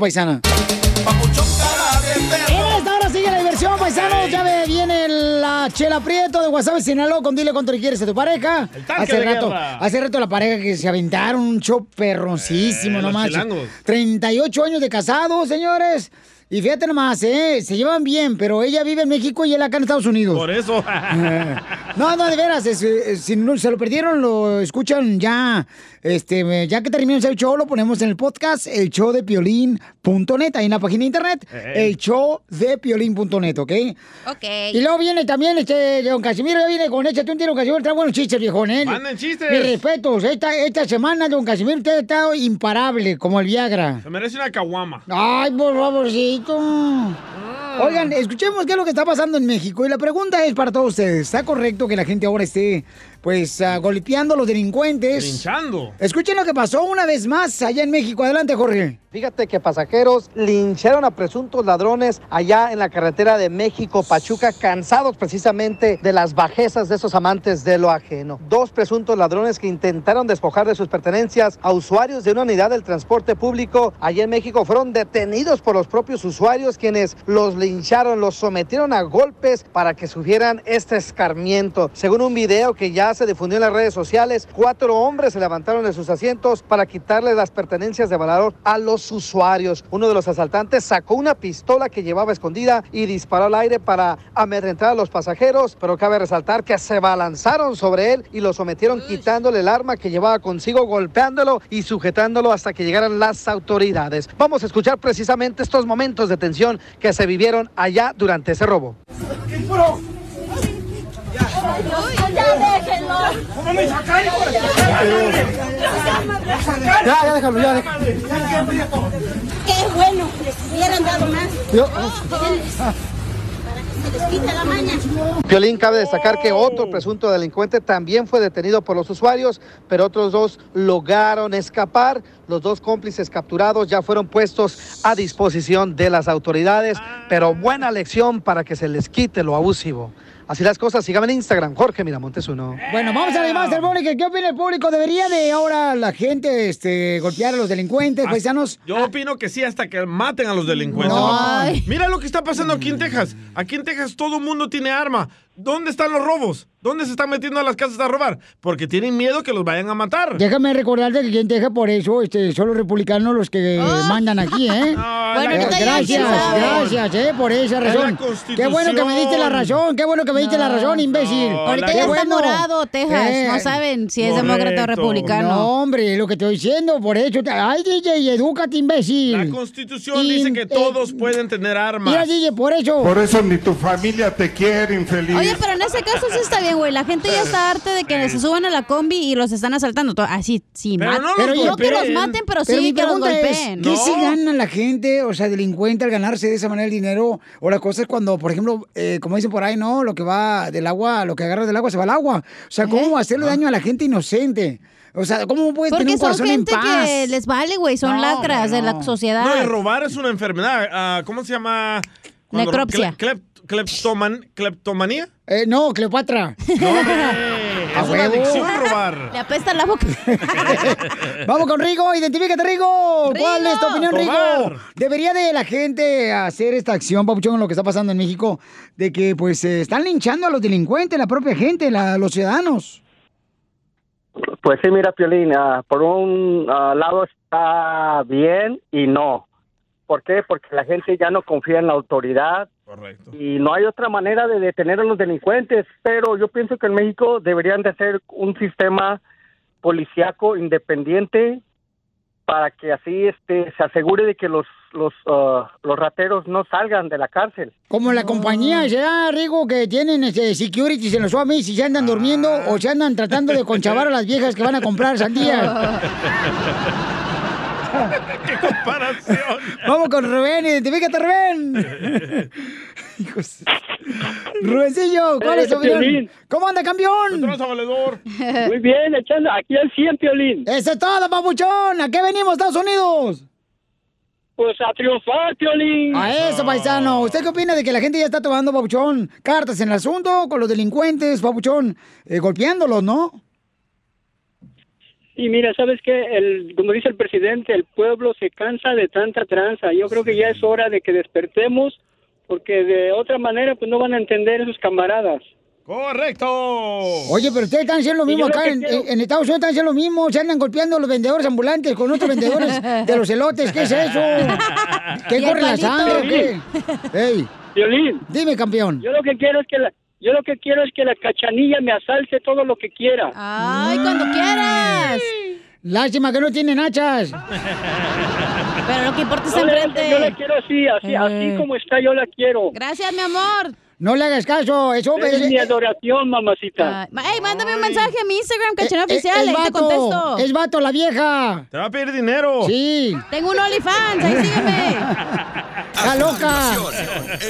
paisana. En esta hora sigue la diversión, paisanos. Ya ve- viene la Chela Prieto de WhatsApp Sinaloa con Dile cuánto le quieres a tu pareja. hace de rato, guerra. hace rato la pareja que se aventaron un show perroncísimo, Eh, no los más. chilangos. 38 años de casados, señores. Y fíjate nomás, ¿eh? Se llevan bien, pero ella vive en México y él acá en Estados Unidos. Por eso. No, no, de veras, es, eh, si no, se lo perdieron, lo escuchan ya, este, ya que terminamos el show, lo ponemos en el podcast, el show de piolín.net, ahí en la página de internet, el show de piolín.net, ¿ok? Ok. Y luego viene también este, don Casimiro, ya viene con échate un tiro, Casimiro, trae buenos chistes, viejón, ¿eh? Manden chistes. Mis respetos, esta, esta semana, don Casimiro, usted ha estado imparable, como el Viagra. Se merece una caguama. Ay, por favorcito. Oigan, escuchemos qué es lo que está pasando en México. Y la pregunta es para todos ustedes. ¿Está correcto que la gente ahora esté, pues, ah, golpeando a los delincuentes? Linchando. Escuchen lo que pasó una vez más allá en México. Adelante, Jorge. Fíjate que pasajeros lincharon a presuntos ladrones allá en la carretera de México-Pachuca, cansados precisamente de las bajezas de esos amantes de lo ajeno. Dos presuntos ladrones que intentaron despojar de sus pertenencias a usuarios de una unidad del transporte público allá en México fueron detenidos por los propios usuarios quienes los lincharon, los sometieron a golpes para que sufrieran este escarmiento. Según un video que ya se difundió en las redes sociales, cuatro hombres se levantaron de sus asientos para quitarle las pertenencias de valor a los usuarios. Uno de los asaltantes sacó una pistola que llevaba escondida y disparó al aire para amedrentar a los pasajeros, pero cabe resaltar que se balanzaron sobre él y lo sometieron quitándole el arma que llevaba consigo, golpeándolo y sujetándolo hasta que llegaran las autoridades. Vamos a escuchar precisamente estos momentos de tensión que se vivieron allá durante ese robo. Ya déjenlo. Ya, ya déjalo, ya déjalo. Qué bueno, les hubieran dado más. Yo- Denles, Para que se les quite la maña. Violín cabe destacar que otro presunto delincuente también fue detenido por los usuarios, pero otros dos lograron escapar. Los dos cómplices capturados ya fueron puestos a disposición de las autoridades, pero buena lección para que se les quite lo abusivo. Así las cosas, síganme en Instagram, Jorge Miramontes uno. Bueno, vamos a animar al público. ¿Qué opina el público? ¿Debería de ahora la gente este, golpear a los delincuentes, paisanos? Yo opino que sí, hasta que maten a los delincuentes. No. Mira lo que está pasando aquí en Texas. Aquí en Texas todo el mundo tiene arma. ¿Dónde están los robos? ¿Dónde se están metiendo a las casas a robar? Porque tienen miedo que los vayan a matar. Déjame recordarte que aquí en Texas, por eso, este, son los republicanos los que mandan aquí, ¿eh? Bueno, Eh, ahorita ya gracias, gracias, ¿eh? Por esa Es la razón. Qué bueno que me diste la razón, qué bueno que me diste la razón, imbécil. Ahorita Qué ya está bueno. morado, Texas. No saben si es demócrata o republicano. No, hombre, lo que te estoy diciendo, por eso. te- Ay, DJ, edúcate, imbécil. La Constitución dice que todos pueden tener armas. Mira, DJ, por eso. Por eso ni tu familia te quiere, infeliz. Oye, pero en ese caso sí está bien, güey. La gente ya está harta de que se suban a la combi y los están asaltando. Así, sí, Pero no los no que los maten, pero, Pero sí que los es, golpeen. ¿qué si gana la gente, o sea, delincuente al ganarse de esa manera el dinero? O la cosa es cuando, por ejemplo, eh, como dicen por ahí, ¿no? Lo que va del agua, lo que agarra del agua se va al agua. O sea, ¿cómo hacerle daño a la gente inocente? O sea, ¿cómo puedes tener Porque un son corazón gente en paz? que les vale, güey. Son No, lacras de la No, sociedad. y robar es una enfermedad. Ah, ¿Cómo se llama? Cuando- Necropsia. clep- cleptoman- ¿Cleptomanía? Eh, no, Cleopatra. No. A es una huevo. adicción robar. Le apesta la boca. Vamos con Rigo, identifícate, Rigo. ¿Cuál es tu opinión, Rigo? ¿Debería de la gente hacer esta acción, Papuchón, lo que está pasando en México, de que pues eh, están linchando a los delincuentes, la propia gente, la- los ciudadanos? Pues sí, mira, Piolín, ah, por un ah, lado está bien y no. ¿Por qué? Porque la gente ya no confía en la autoridad Correcto. y no hay otra manera de detener a los delincuentes. Pero yo pienso que en México deberían de hacer un sistema policíaco independiente para que así este se asegure de que los los ah, los rateros no salgan de la cárcel. Como la compañía, ¿será, Rigo, que tienen este, security en los suamis si se andan durmiendo o se andan tratando de conchavar a las viejas que van a comprar sandías? ¡Qué comparación! Vamos con Rubén, identifícate, Rubén. Hijos. Rubencillo, ¿cuál Eh, es tu opinión? ¿Cómo anda, campeón? valedor. Muy bien, echando aquí al 100, Piolín. Eso es todo, papuchón. ¿A qué venimos, Estados Unidos? Pues a triunfar, Piolín. A eso, paisano. ¿Usted qué opina de que la gente ya está tomando, papuchón, cartas en el asunto con los delincuentes, papuchón, eh, golpeándolos, no? Y mira, ¿sabes qué? El, como dice el presidente, el pueblo se cansa de tanta tranza. Yo creo que ya es hora de que despertemos, porque de otra manera pues no van a entender esos camaradas. ¡Correcto! Oye, pero ustedes están haciendo lo mismo lo acá que en, quiero- en Estados Unidos, están haciendo lo mismo. Se andan golpeando a los vendedores ambulantes con otros vendedores de los elotes. ¿Qué es eso? ¿Qué corre la sangre o qué? Ey, Violín, dime, campeón. yo lo que quiero es que la, Yo lo que quiero es que la cachanilla me asalte todo lo que quiera. Ay, cuando quieras. Lástima que no tienen hachas. Pero lo que importa es la- enfrente. Yo la quiero así, así, así como está, yo la quiero. Gracias, mi amor. No le hagas caso, eso Es mi adoración, mamacita. Ey, mándame un mensaje a mi Instagram, Eh, oficial, es ahí te vato, contesto. Es vato la vieja. Te va a pedir dinero. Sí. Tengo un OnlyFans, ahí sígueme. Está loca.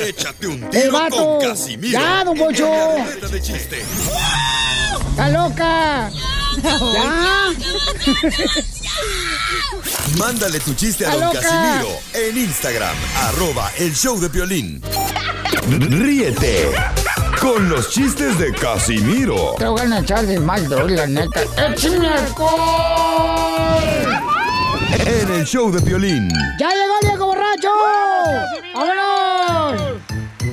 Échate un El tiro vato. con Casimiro. Ya, don Poncho. Está loca. Ya. Mándale tu chiste a ¡Está don loca! Casimiro en Instagram, arroba el show de violín. Ríete con los chistes de Casimiro Te voy a echar de mal, droga, la neta. ¡Échame en el show de violín. ¡Ya llegó el viejo borracho! ¡Vámonos!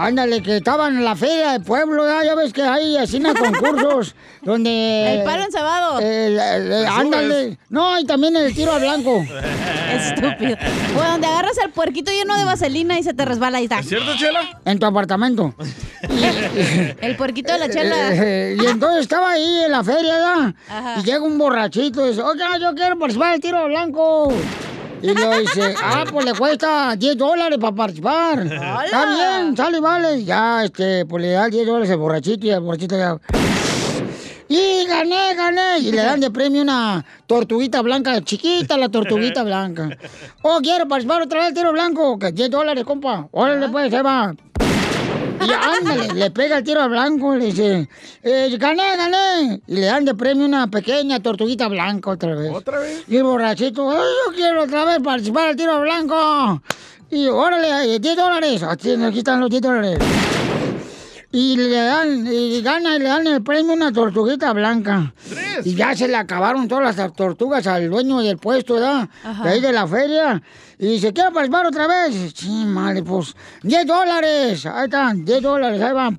Ándale, que estaban en la feria del pueblo, ya, ya ves que hay así en concursos donde... El palo encebado. El- el- el- Te ándale. No, y también el tiro al blanco. Estúpido. O donde agarras el puerquito lleno de vaselina y se te resbala y está. ¿Es cierto, Chela? En tu apartamento. El puerquito de la chela. Eh, y entonces estaba ahí en la feria, ¿ya? Ajá. Y llega un borrachito y dice, oiga, yo quiero participar del tiro blanco. Y lo dice, ah, pues le cuesta 10 dólares para participar. Está bien, sale y vale. Ya, este, pues le da 10 dólares al borrachito y el borrachito ya... Y gané, gané. Y le dan de premio una tortuguita blanca, chiquita la tortuguita blanca. Oh, quiero participar otra vez tiro blanco, que 10 dólares, compa. Órale, pues, se va. Y ándale, le pega el tiro al blanco, le dice, eh, gané, gané. Y le dan de premio una pequeña tortuguita blanca otra vez. ¿Otra vez? Y el borrachito, "Ay, yo quiero otra vez participar al tiro al blanco. Y órale, eh, 10 dólares. Aquí, aquí están los 10 dólares. Y le dan, y gana y le dan el premio una tortuguita blanca. Y ya se le acabaron todas las tortugas al dueño del puesto, ¿verdad? Ajá. De ahí de la feria. Y dice, ¿quiere participar otra vez? Sí, madre, pues, 10 dólares. Ahí están, 10 dólares, ahí van.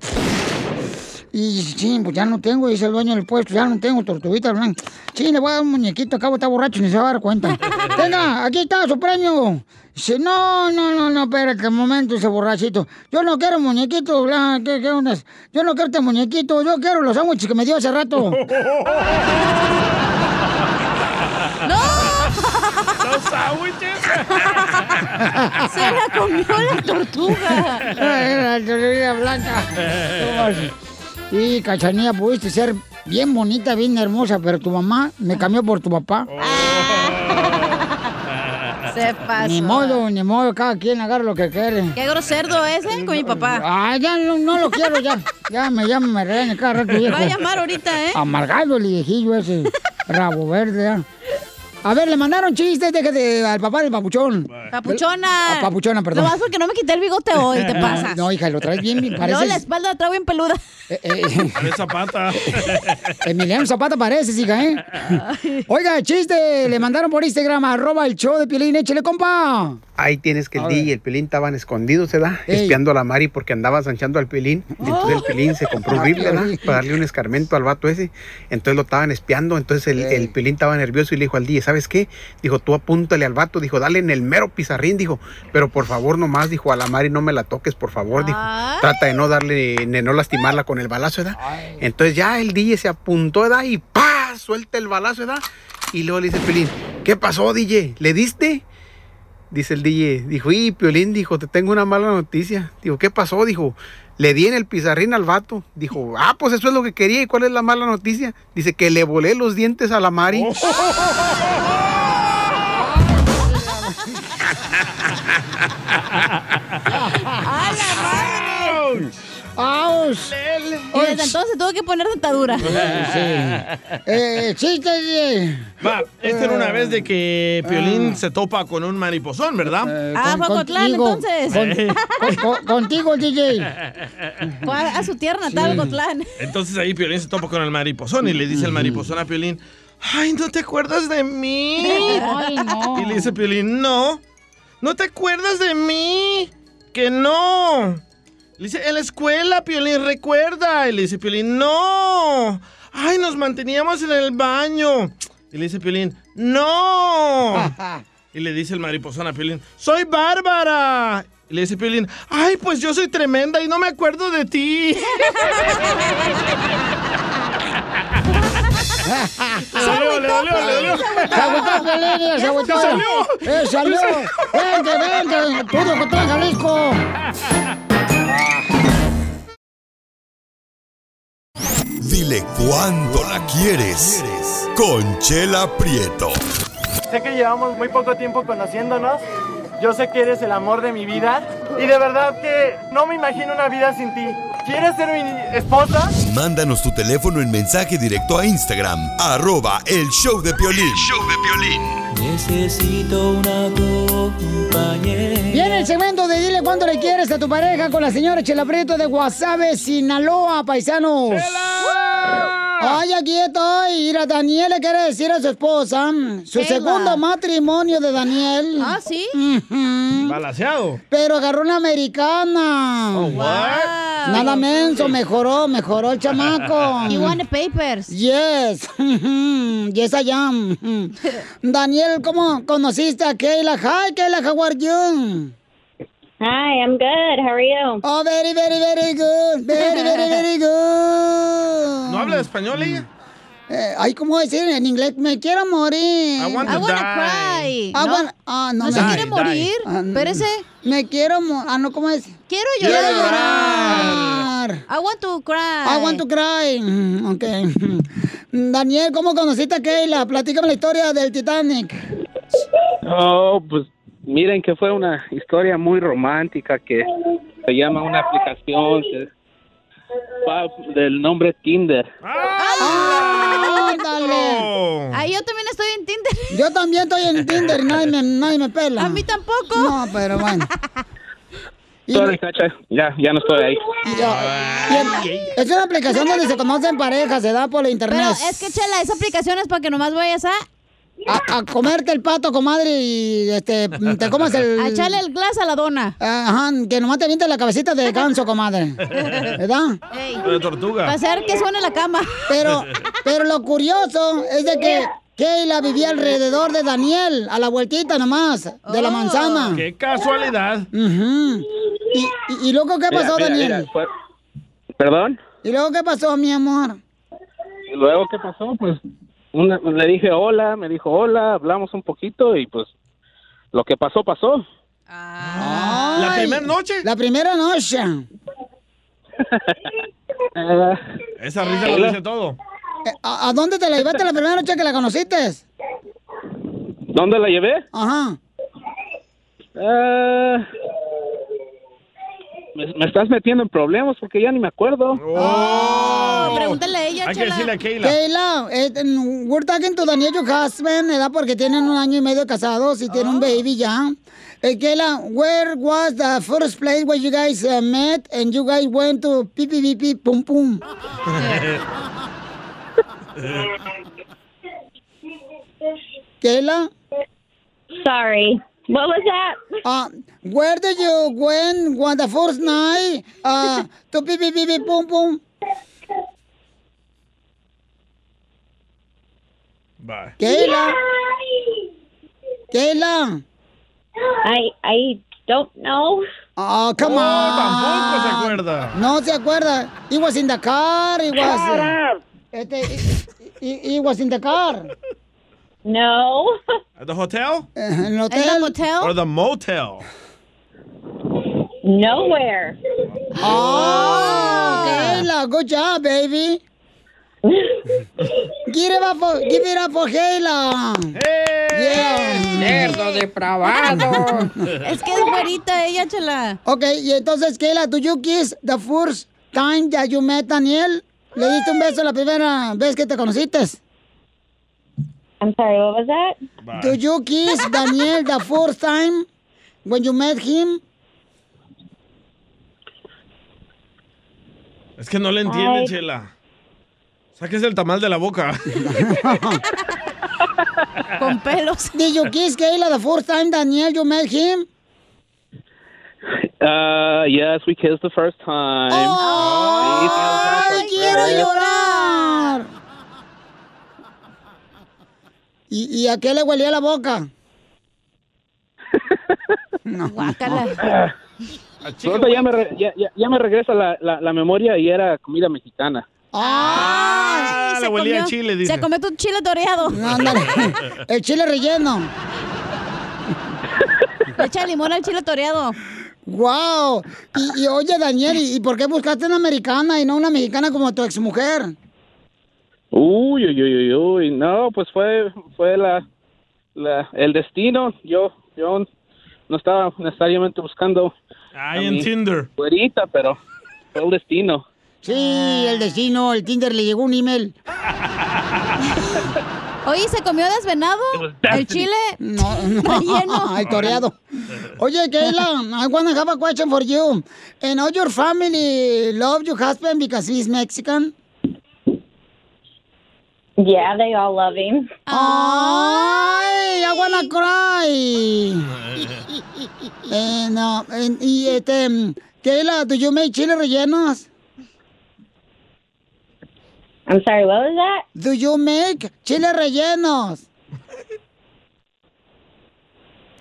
Y sí, pues ya no tengo, dice el dueño del puesto, ya no tengo tortuguita blanca. Sí, le voy a dar un muñequito, acabo está borracho, ni se va a dar cuenta. Venga, aquí está su premio. Dice, no, no, no, no, espérate un momento, ese borrachito. Yo no quiero muñequito, bla, ¿qué, qué onda? Yo no quiero este muñequito, yo quiero los sándwiches que me dio hace rato. ¡Los sándwiches! Se la comió la tortuga. Era la tortuga blanca. Y cachanilla, pudiste ser bien bonita, bien hermosa, pero tu mamá me cambió por tu papá. Se pasó. Ni modo, ni modo, cada quien agarra lo que quiere. Qué grosero ese con mi papá. Ah, ya no, no lo quiero, ya. Ya me llama, me regaña cada rato, viejo. Va a llamar ahorita, ¿eh? Amargado el viejillo ese, rabo verde, ya. A ver, le mandaron chistes de, de- al papá del papuchón. Papuchona. A papuchona, perdón. Nomás porque no me quité el bigote hoy, te pasas. No, hija, lo traes bien, bien, No, la espalda la traigo bien peluda. De Zapata. Emiliano Zapata pareces, hija, ¿eh? Oiga, chiste, le mandaron por Instagram, arroba el show de Piolín, échale, compa. Ahí tienes que el ver. y el Pelín estaban escondidos, ¿verdad? Ey. Espiando a la Mari porque andaba zanchando al Pelín. Entonces el Pelín se compró un rifle, ¿verdad? Para darle un escarmento al vato ese. Entonces lo estaban espiando. Entonces el, el Pelín estaba nervioso y le dijo al DJ, ¿sabes qué? Dijo, tú apúntale al vato. Dijo, dale en el mero pizarrín. Dijo, pero por favor nomás, dijo, a la Mari no me la toques, por favor. Dijo, trata de no darle, de no lastimarla con el balazo, ¿verdad? Entonces ya el DJ se apuntó, ¿verdad? Y ¡pa! Suelta el balazo, ¿verdad? Y luego le dice el Pelín, ¿qué pasó, DJ? ¿Le diste? Dice el DJ, dijo, y Piolín, dijo, te tengo una mala noticia. Dijo, ¿qué pasó? Dijo, le di en el pizarrín al vato. Dijo, ah, pues eso es lo que quería. ¿Y cuál es la mala noticia? Dice que le volé los dientes a la Mari. ¡Aus! Y desde entonces tuve que poner dentadura. Eh, chiste, DJ. Va, esta era una vez de que Piolín se topa con un mariposón, ¿verdad? Ah, fue Cotlán, entonces. Con- con- contigo, DJ. A, a su tierra natal, Cotlán. Entonces ahí Piolín se topa con el mariposón y le dice el mariposón a Piolín, ay, ¿no te acuerdas de mí? Ay, no. Y le dice Piolín, no, ¿no te acuerdas de mí? Que no. Le dice, en la escuela, Piolín, recuerda. Y le dice Piolín, no. Ay, nos manteníamos en el baño. Y le dice Piolín, no. Y le dice el mariposón a Piolín, soy Bárbara. Y le dice Piolín, ay, pues yo soy tremenda y no me acuerdo de ti. Le dolió, le dolió, le dolió. Agotó, Piolín, se agotó. salió. ¡Eh, salió! ¡Vente, vente! ¡Puro Cotlán, Jalisco! Dile cuándo la quieres. Conchela Prieto. Sé que llevamos muy poco tiempo conociéndonos. Yo sé que eres el amor de mi vida. Y de verdad que no me imagino una vida sin ti. ¿Quieres ser mi esposa? Mándanos tu teléfono en mensaje directo a Instagram, arroba el show de Piolín. Necesito una compañera. Viene el segmento de Dile cuánto le quieres a tu pareja con la señora Chela Prieto de Guasave, Sinaloa, paisanos. Ay, aquí estoy. Mira, Daniel le quiere decir a su esposa, mm, su Chela. segundo matrimonio de Daniel. Ah, ¿sí? Balaseado. Pero agarró una americana. Oh, what? Nada menso, mejoró, mejoró el chamaco. He wanted papers. Yes. yes, I am. Daniel, ¿cómo conociste a Kayla? Hi, Kayla, how are you? Hi, I'm good. How are you? Oh, very, very, very good. Very, very, very good. ¿No habla español ella? Eh, ay, ¿cómo decir en inglés? Me quiero morir. I want to I wanna die. cry. I ¿No? wanna- ah, no, ¿No se me- quiere morir? Ah, no. Espérese. Me quiero morir. Ah, no, ¿cómo es? Quiero Quiero llorar. llorar. I want to cry. I want to cry. Mm, Ok. Daniel, ¿cómo conociste a Kayla? Platícame la historia del Titanic. Oh, pues miren que fue una historia muy romántica que se llama una aplicación que- del nombre Tinder. ¡Ándale! Ay, yo también estoy en Tinder. Yo también estoy en Tinder y nadie me, nadie me pela. A mí tampoco. No, pero bueno. Y- Sorry, cacha, ya, ya no estoy ahí. es una aplicación donde se conocen parejas, se da por la internet. Pero es que, Chela, esa aplicación es para que nomás vayas a... a, a comerte el pato, comadre, y este, te comas el... A echarle el glass a la dona. Ajá, que nomás te avientes la cabecita de ganso, comadre. ¿Verdad? De tortuga. Para hacer que suene la cama. Pero, pero lo curioso es de que Keila vivía alrededor de Daniel, a la vueltita nomás, de la Oh. manzana. Qué casualidad. Ujú. y, y- y luego qué Mira, pasó, mira, Daniel? mira, fue- Perdón. ¿Y luego qué pasó, mi amor? Y luego, ¿qué pasó? Pues una- le dije hola, me dijo hola, hablamos un poquito y pues lo que pasó, pasó. ¿La Ay, primera noche? La primera noche. Esa risa lo dice todo. Eh, ¿A, a dónde te la llevaste la primera noche que la conociste? ¿Dónde la llevé? Ajá. Eh, me, me estás metiendo en problemas porque ya ni me acuerdo. Oh, pregúntale a ella, Hay que Chela. decirle a Keila. Keila, eh, we're talking to Daniel, your husband, ¿verdad? Porque tienen un año y medio casados y tienen un baby ya. Eh, Keila, where was the first place where you guys uh, met and you guys went to pi pi pi pi pum pum? Keila? Sorry. What was that? Uh, where did you went on the first night uh, to pi pi pi pi pum pum? Bye. Keila? Keila? I I don't know. Oh, come Oh, on. tampoco se acuerda. No se acuerda. He was in the car. He was. uh, este, he, he- he was in the car. No. At the hotel? En el ¿En la hotel. motel? Or the motel? Nowhere. Oh, Kayla, good job, baby. Give it up for, give it up for Kayla. Yeah. Cerdo depravado. Es que es güerita ella, Chela. Ok, y entonces, Kayla, do you kiss the first time that you met Daniel? ¿Le diste un beso la primera vez que te conociste? I'm sorry, what was that? Do you kiss Daniel the first time when you met him? Es que no le entiende, Ay. Chela. Sáquese el tamal de la boca. Con pelos. Did you kiss Kayla the first time Daniel you met him? Uh, yes, we kissed the first time. ¡Ay, quiero llorar! ¿Y, y a qué le huelía la boca? No. Ah, Ahorita ya me, re- ya, ya- ya me regresa la, la, la memoria y era comida mexicana. Ay, le huelía a chile, dice. Se comió tu chile toreado. Ándale. El chile relleno. Le echa limón al chile toreado. Wow. Y, y oye, Daniel, ¿y y por qué buscaste una americana y no una mexicana como tu exmujer? Uy, uy, uy, uy, uy. No, pues fue, fue la, la, el destino. Yo, yo no estaba necesariamente buscando. Ay, a en Tinder. güerita, pero fue el destino. Sí, el destino, el Tinder le llegó un email. Oye, ¿se comió desvenado? ¿El chile? No, no. Relleno. el toreado. Oye, Kayla, I wanna have a question for you. And all your family love your husband because he's Mexican? Yeah, they all love him. Ay, I wanna cry. And, uh, and- y este, mm, Kayla, do you make chile rellenos? I'm sorry, what was that? Do you make chile rellenos?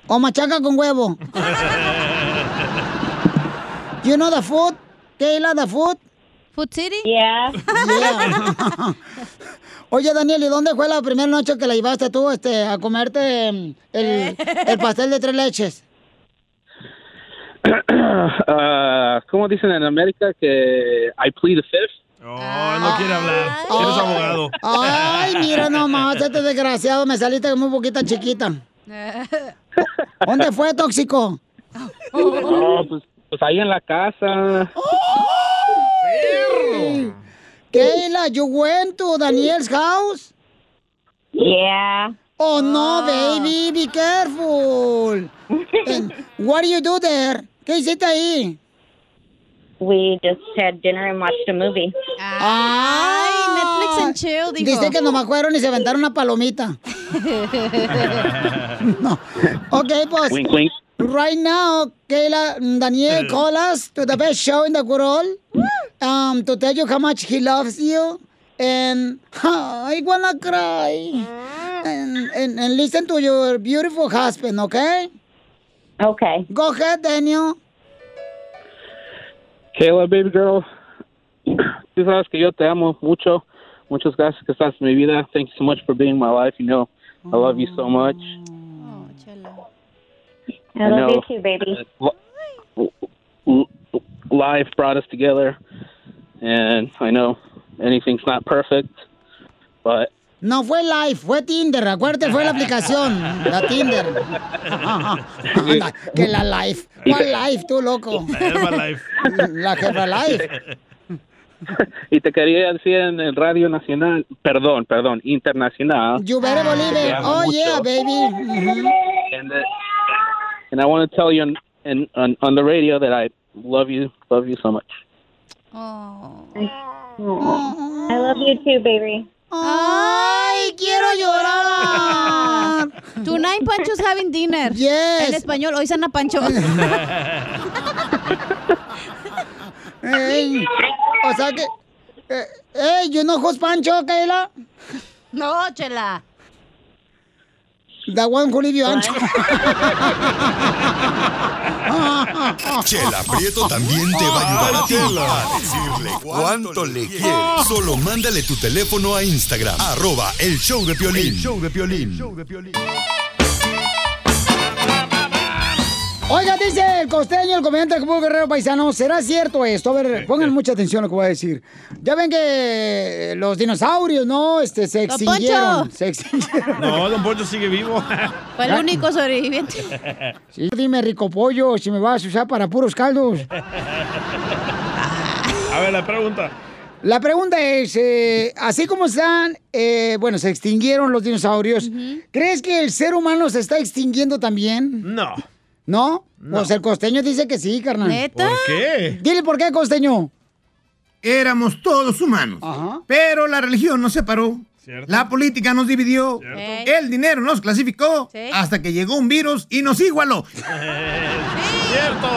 O machaca con huevo. You know the food? Kayla, the food? Food City? Yeah. Yeah. Oye, Daniel, ¿y dónde fue la primera noche que la llevaste tú este, a comerte mm, el, el pastel de tres leches? Ah, ¿Cómo dicen en América que I plead the fifth? Oh, no quiere hablar. Eres abogado. Ay, mira nomás, este desgraciado, me saliste muy poquita chiquita. ¿Dónde fue, tóxico? No, pues, pues ahí en la casa. Kayla, you went to Daniel's house? Yeah. Oh no, baby, be careful. And what do you do there? ¿Qué hiciste ahí? We just had dinner and watched a movie. Ay, Netflix and chill, dijo. Dice que nomás fueron y se aventaron una palomita. no. Ok, pues. Wink, wink. Right now, Kayla, Daniel call us to the best show in the world um, to tell you how much he loves you. And I wanna cry. And, and, and listen to your beautiful husband, okay? Okay. Go ahead, Daniel. Kayla, baby girl, tú sabes que yo te amo mucho. Muchas gracias que estás en mi vida. Thank you so much for being in my life. You know, I love you so much. I love you too, baby. L- l- life brought us together, and I know anything's not perfect, but No fue live, fue Tinder, acuérdate, fue la aplicación, la Tinder. Anda, que la live. ¿Cuál live, tú, loco? La Herbalife. La Herbalife. y te quería decir en el Radio Nacional, perdón, perdón, internacional. You better believe it. Oh, mucho. yeah, baby. Mhm. And, that- and I want to tell you on, on on the radio that I love you, love you so much. I love you too, baby. ¡Ay, quiero llorar! Tonight Pancho's having dinner. Yes. En español, hoy sana Pancho. Ey, o sea que... Eh, hey, you know who's Pancho, Kayla? No, chela. Leave you ancho. Chela Prieto también te va a ayudar a ti a decirle cuánto le quieres. Solo mándale tu teléfono a Instagram, arroba el show de Piolín. El show de Piolín. Oiga, dice el costeño, el comediante del Cubo Guerrero Paisano, ¿será cierto esto? A ver, pongan mucha atención a lo que voy a decir. Ya ven que los dinosaurios, ¿no? Este, se Don extinguieron. Poncho. Se extinguieron. No, Don Poncho sigue vivo. Fue el único sobreviviente. Sí, dime, rico pollo, si me vas a usar para puros caldos. A ver, la pregunta. La pregunta es, eh, así como están, eh, bueno, se extinguieron los dinosaurios, ¿crees que el ser humano se está extinguiendo también? No. ¿No? Pues el costeño dice que sí, carnal. ¿Neta? ¿Por qué? Dile por qué, costeño. Éramos todos humanos. Pero la religión nos separó. La política nos dividió. El dinero nos clasificó. Hasta que llegó un virus y nos igualó. ¡Cierto!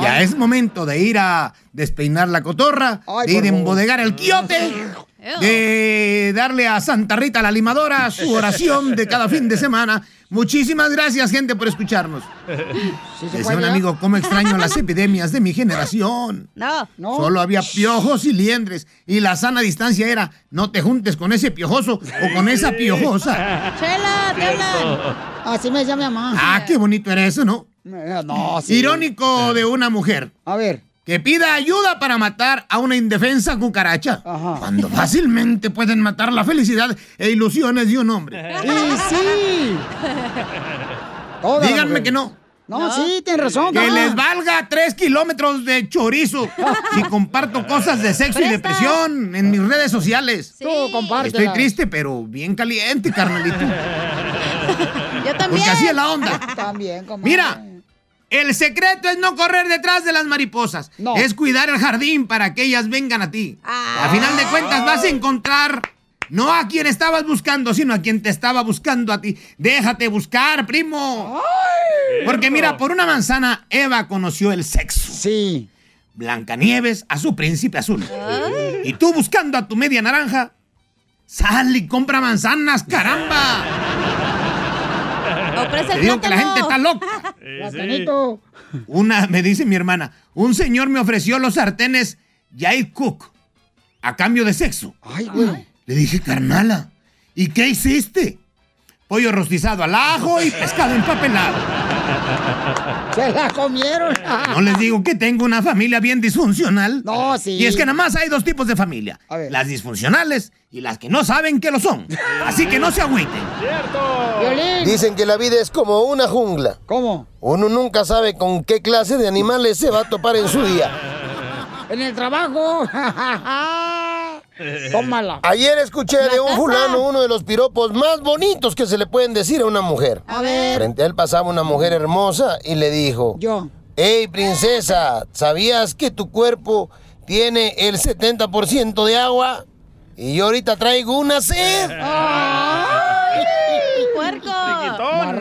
Ya es momento de ir a despeinar la cotorra, Ay, de ir a embodegar el quiote, de darle a Santa Rita la limadora su oración de cada fin de semana. Muchísimas gracias, gente, por escucharnos. Decía un amigo, ¿cómo extraño las epidemias de mi generación? No. Solo había piojos y liendres. Y la sana distancia era, no te juntes con ese piojoso o con esa piojosa. Chela, te hablan. Así me llama mamá. Ah, qué bonito era eso, ¿no? No, sí. Irónico de una mujer. A ver. Que pida ayuda para matar a una indefensa cucaracha. Cuando fácilmente pueden matar la felicidad e ilusiones de un hombre. Sí, sí. Todas las Díganme que no. No, sí, tienes razón. Que les valga tres kilómetros de chorizo si comparto cosas de sexo y depresión en mis redes sociales. Tú compártela. Estoy triste, pero bien caliente, carnalito. Yo también. Porque así es la onda. También, comadre. Mira, el secreto es no correr detrás de las mariposas. Es cuidar el jardín para que ellas vengan a ti. A final de cuentas vas a encontrar no a quien estabas buscando, sino a quien te estaba buscando a ti. Déjate buscar, primo. Porque mira, por una manzana Eva conoció el sexo. Sí. Blancanieves a su príncipe azul. Y tú buscando a tu media naranja, sal y compra manzanas, caramba. Te digo que la gente está loca. Una, me dice mi hermana, un señor me ofreció los sartenes Jair Cook a cambio de sexo. Ay, güey. Le dije, carnala, ¿y qué hiciste? Pollo rostizado al ajo y pescado empapelado. Se la comieron. ¿No les digo que tengo una familia bien disfuncional? No, sí. Y es que nada más hay dos tipos de familia. Las disfuncionales y las que no saben que lo son. Así que no se agüiten. Dicen que la vida es como una jungla. ¿Cómo? Uno nunca sabe con qué clase de animales se va a topar en su día. En el trabajo. Tómala. Ayer escuché de un fulano uno de los piropos más bonitos que se le pueden decir a una mujer. A ver. Frente a él pasaba una mujer hermosa y le dijo: Yo. Hey, princesa, ¿sabías que tu cuerpo tiene el 70% de agua? Y yo ahorita traigo una sed. ¡Puerco!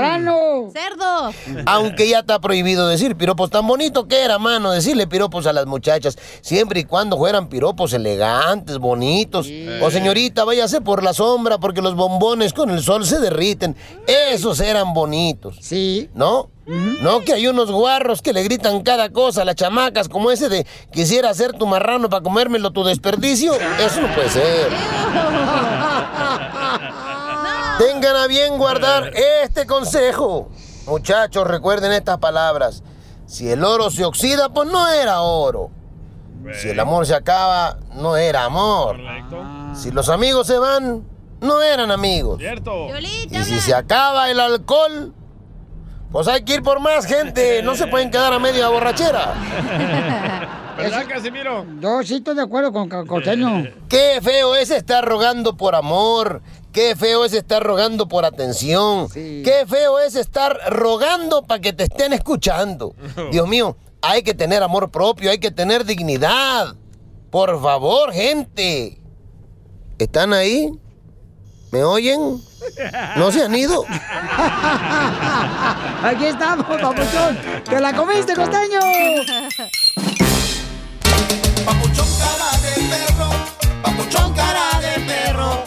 ¡Marrano! ¡Cerdo! Aunque ya está prohibido decir piropos. Tan bonito que era, mano, decirle piropos a las muchachas. Siempre y cuando fueran piropos elegantes, bonitos. O señorita, váyase por la sombra porque los bombones con el sol se derriten. Esos eran bonitos. Sí. ¿No? No que hay unos guarros que le gritan cada cosa a las chamacas, como ese de quisiera ser tu marrano para comérmelo tu desperdicio. Eso no puede ser. Tengan a bien guardar este consejo. Muchachos, recuerden estas palabras. Si el oro se oxida, pues no era oro. Si el amor se acaba, no era amor. Si los amigos se van, no eran amigos. Cierto. Y si se acaba el alcohol, pues hay que ir por más gente. No se pueden quedar a media borrachera. ¿Verdad, Casimiro? Yo sí estoy de acuerdo con Costeño. Qué feo es estar rogando por amor. Qué feo es estar rogando por atención. Qué feo es estar rogando para que te estén escuchando. Dios mío, hay que tener amor propio, hay que tener dignidad. Por favor, gente. ¿Están ahí? ¿Me oyen? ¿No se han ido? Aquí estamos, papuchón. ¡Te la comiste, Costeño! Papuchón cara de perro.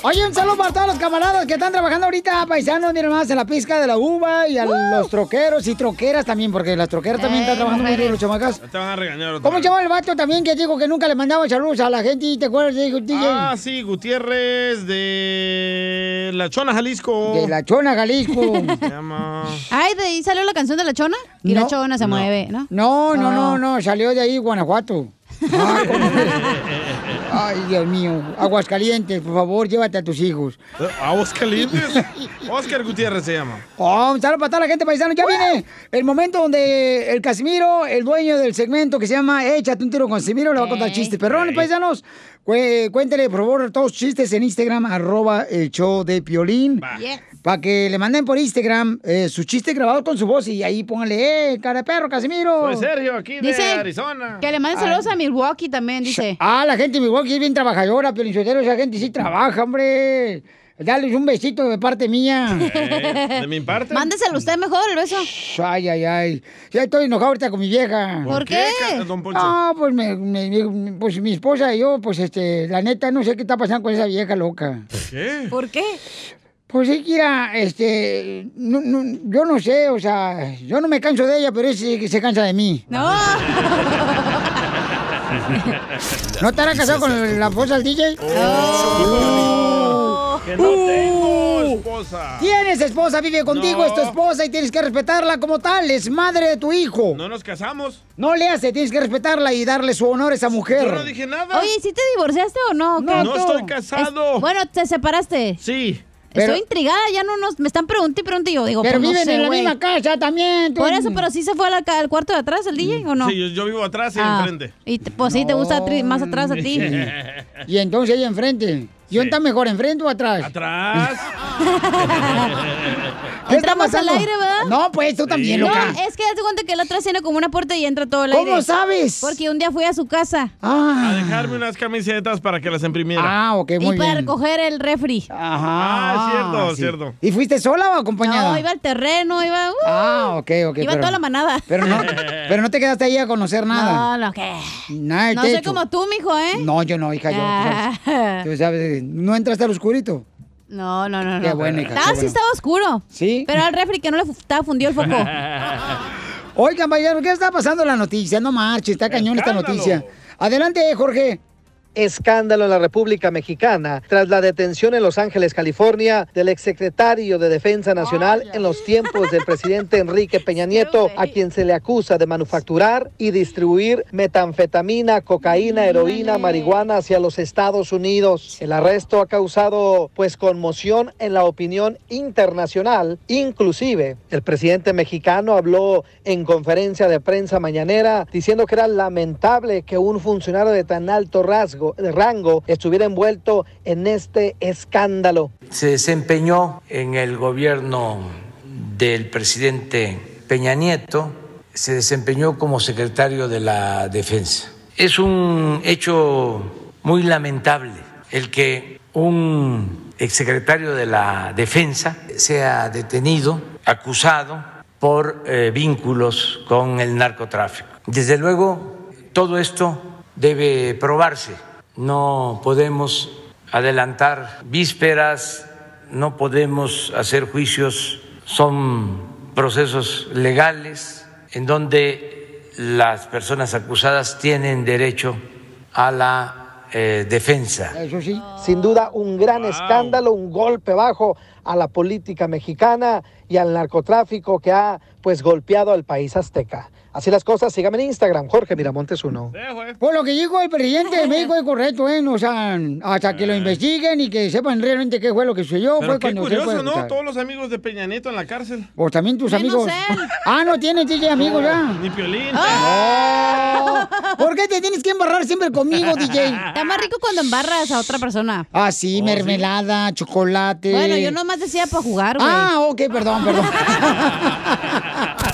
Oye, un saludo para todos los camaradas que están trabajando ahorita, paisanos, miren más, en la pizca de la uva y a los troqueros y troqueras también, porque las troqueras también están trabajando muy duro, los chamacas. Te van a regañar otra ¿Cómo vez. se llama el vato también que dijo que nunca le mandaba saludos a la gente y te acuerdas? Dijo, DJ? Ah, sí, Gutiérrez de La Chona, Jalisco. De La Chona, Jalisco. Se llama... Ay, de ahí salió la canción de la chona. Y la chona se No. mueve, ¿no? No, no, no, Ah. no, salió de ahí, Guanajuato. Cómo- Ay, Dios mío. Aguascalientes, por favor, llévate a tus hijos. ¿Aguas calientes? Oscar Gutiérrez se llama. Oh, un saludo para toda la gente paisano. Ya viene el momento donde el Casimiro, el dueño del segmento que se llama Échate un tiro con Casimiro, le va a contar chistes. Perrones, paisanos. Cué- Cuéntele, por favor, todos los chistes en Instagram, arroba el show de Piolín. Para que le manden por Instagram eh, su chiste grabado con su voz y ahí pónganle, eh, cara de perro, Casimiro. Soy Sergio, aquí de Dice Arizona. Que le manden saludos a Milwaukee también, dice. Ah, la gente de Milwaukee es bien trabajadora, Piolín Sotelo, esa gente sí trabaja, hombre. Dales un besito de parte mía. Eh, ¿De mi parte? Mándeselo usted mejor el beso. Ay, ay, ay. Ya estoy enojado ahorita con mi vieja. ¿Por ¿Por qué, don Poncho? No, pues, me- me- me- pues mi esposa y yo, pues este, la neta, no sé qué está pasando con esa vieja loca. ¿Qué? ¿Por qué? Pues sí, Kira, este, no- no- yo no sé, o sea, yo no me canso de ella, pero ella se cansa de mí. No. ¿No estará casado con la esposa del DJ? Que no tengo esposa. Tienes esposa, vive contigo, No. es tu esposa y tienes que respetarla como tal, es madre de tu hijo. No nos casamos. No le hace, tienes que respetarla y darle su honor a esa mujer. Yo no dije nada. Oye, ¿sí te divorciaste o no? No, ¿Qué? No estoy casado. Es- bueno, ¿te separaste? Sí. Pero- Estoy intrigada, ya no nos... Me están preguntando y preguntando yo digo, Pero pues no viven sé, en la misma casa también. tú- Por eso, pero sí se fue al cuarto de atrás el DJ, ¿o no? Sí, yo, yo vivo atrás y Ah, enfrente. Y pues sí, te gusta más atrás a ti. Y entonces ella enfrente. ¿Y dónde está mejor, enfrente o atrás? Atrás. ¿Qué está Entramos al pasando? aire, ¿verdad? No, pues tú también, No, loca. es que hazte cuenta que el atrás tiene como una puerta y entra todo el ¿Cómo aire. sabes? Porque un día fui a su casa. Ah. A dejarme unas camisetas para que las imprimiera. Ah, ok, muy y para bien. recoger el refri. Ajá. Ah, es cierto, sí. cierto. ¿Y fuiste sola o acompañada? No, iba al terreno, iba... uh, Ah, ok, ok. iba pero, toda la manada. Pero no, pero no te quedaste ahí a conocer nada. No, no, ¿qué? Nada No soy techo. como tú, mijo, ¿eh? No, yo no, hija, yo. tú sabes. Tú sabes, no entraste al oscurito. No, no, no. Qué no. buena, hija, Ah, qué sí buena. estaba oscuro. ¿Sí? Pero al refri que no le fu- estaba fundido el foco. Oigan, compañero, ¿qué está pasando en la noticia? No marches, está cañón esta Escándalo. noticia. Adelante, Jorge. Escándalo en la República Mexicana tras la detención en Los Ángeles, California, del exsecretario de Defensa Nacional en los tiempos del presidente Enrique Peña Nieto, a quien se le acusa de manufacturar y distribuir metanfetamina, cocaína, heroína, marihuana hacia los Estados Unidos. El arresto ha causado pues conmoción en la opinión internacional, inclusive el presidente mexicano habló en conferencia de prensa mañanera diciendo que era lamentable que un funcionario de tan alto rasgo, de rango estuviera envuelto en este escándalo. se desempeñó en el gobierno del presidente Peña Nieto, se desempeñó como secretario de la Defensa. Es un hecho muy lamentable el que un exsecretario de la Defensa sea detenido, acusado por eh, vínculos con el narcotráfico. Desde luego, todo esto debe probarse. No podemos adelantar vísperas, no podemos hacer juicios, son procesos legales en donde las personas acusadas tienen derecho a la eh, defensa. Eso sí. Sin duda, un gran escándalo, un golpe bajo a la política mexicana y al narcotráfico que ha pues golpeado al país azteca. Así las cosas, síganme en Instagram, Jorge Miramontes uno. Por lo que dijo el presidente de México es correcto, ¿eh? O sea, hasta que lo investiguen y que sepan realmente qué fue lo que sucedió. Pero fue qué cuando se curioso, fue a ¿no? Todos los amigos de Peña Nieto en la cárcel. O también tus amigos. él. Ah, no tienes DJ amigos ya. Ni Piolín. No. ¿Por qué te tienes que embarrar siempre conmigo, DJ? Está más rico cuando embarras a otra persona. Ah, sí, mermelada, chocolate. Bueno, yo nomás decía para jugar, güey. Ah, ok, perdón, perdón.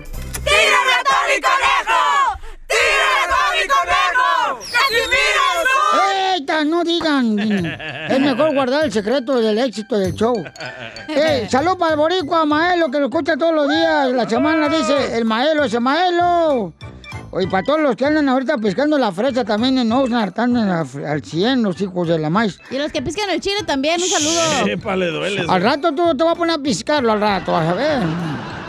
¡Tírame a Tony Conejo! ¡Tírame a Tony Conejo! ¡Casimiro! ¡Eita! No digan. Es mejor guardar el secreto del éxito del show. ¡Eh! Salud para el boricua, Maelo, que lo escucha todos los días. La semana dice, el Maelo, ese Maelo. Oye, para todos los que andan ahorita pescando la fresa también en Oxnard, están en la fre- al 100 los hijos de la maíz. Y los que piscan el chile también, un saludo. Epa, le duele. Al rato tú te vas a poner a piscarlo al rato, vas a ver.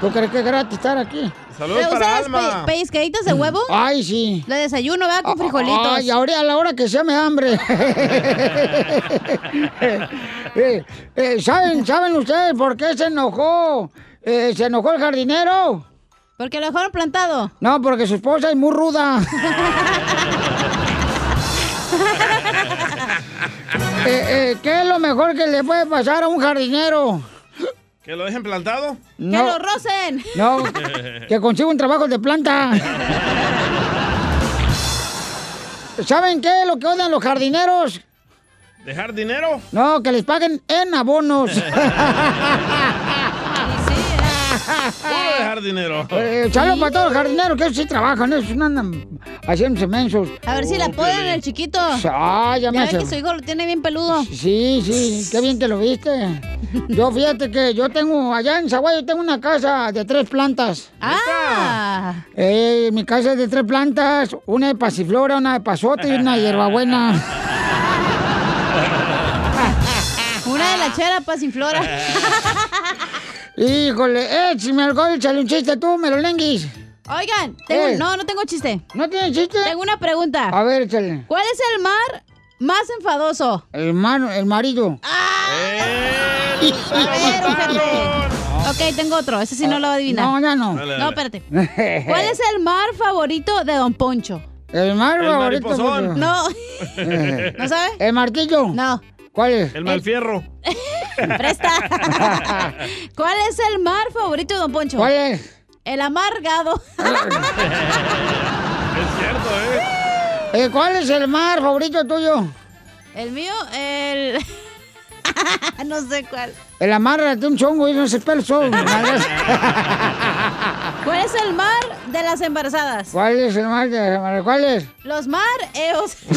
¿Tú crees que es gratis estar aquí? Saludos ¿Te para Alma. pe- pellizcaditas de huevo? Ay, sí. De desayuno, ¿verdad? Con frijolitos. Ay, ahora a la hora que sea me da hambre. Eh, eh, ¿saben, ¿Saben ustedes por qué se enojó? Eh, ¿Se enojó el jardinero? Porque lo dejaron plantado. No, porque su esposa es muy ruda. eh, ¿Qué es lo mejor que le puede pasar a un jardinero? ¿Que lo dejen plantado? No. ¡Que lo rocen! No, que consiga un trabajo de planta. ¿Saben qué es lo que odian los jardineros? ¿Dejar dinero? No, que les paguen en abonos. ¿Cómo dejar dinero? Eh, saludos para todos los jardineros que ellos sí trabajan, esos no andan haciendo mensos. A ver si la ponen el chiquito. Ah, ya me ve hace- que su hijo lo tiene bien peludo. Sí, sí, qué bien que lo viste. Yo fíjate que yo tengo, allá en Zaguayo tengo una casa de tres plantas. Ah. Eh, mi casa es de tres plantas, una de pasiflora, una de pasote y una de hierbabuena. Una de la chera, paz sin flora. Híjole, échame alcohol, échale un chiste tú, me lo lenguis. Oigan, tengo- ¿Qué? no, no tengo chiste. ¿No tiene chiste? Tengo una pregunta. A ver, échale. ¿Cuál es el mar más enfadoso? El mar, el marido. A ver. Ok, tengo otro. Ese sí no lo va a adivinar. No, ya no. Dale, No, espérate. ¿Cuál es el mar favorito de Don Poncho? El mar El favorito. mariposón. pues, No. eh, ¿No sabe? ¿El martillo? No. ¿Cuál es? El malfierro. Presta. ¿Cuál es el mar favorito de Don Poncho? ¿Cuál es? El amargado. Es cierto, ¿eh? Eh, ¿Cuál es el mar favorito tuyo? El mío, el. no sé cuál. El amárrate un chongo y no se pelos. ¿Cuál es el mar de las embarazadas? ¿Cuál es el mar de ¿Cuál es? Los mareos.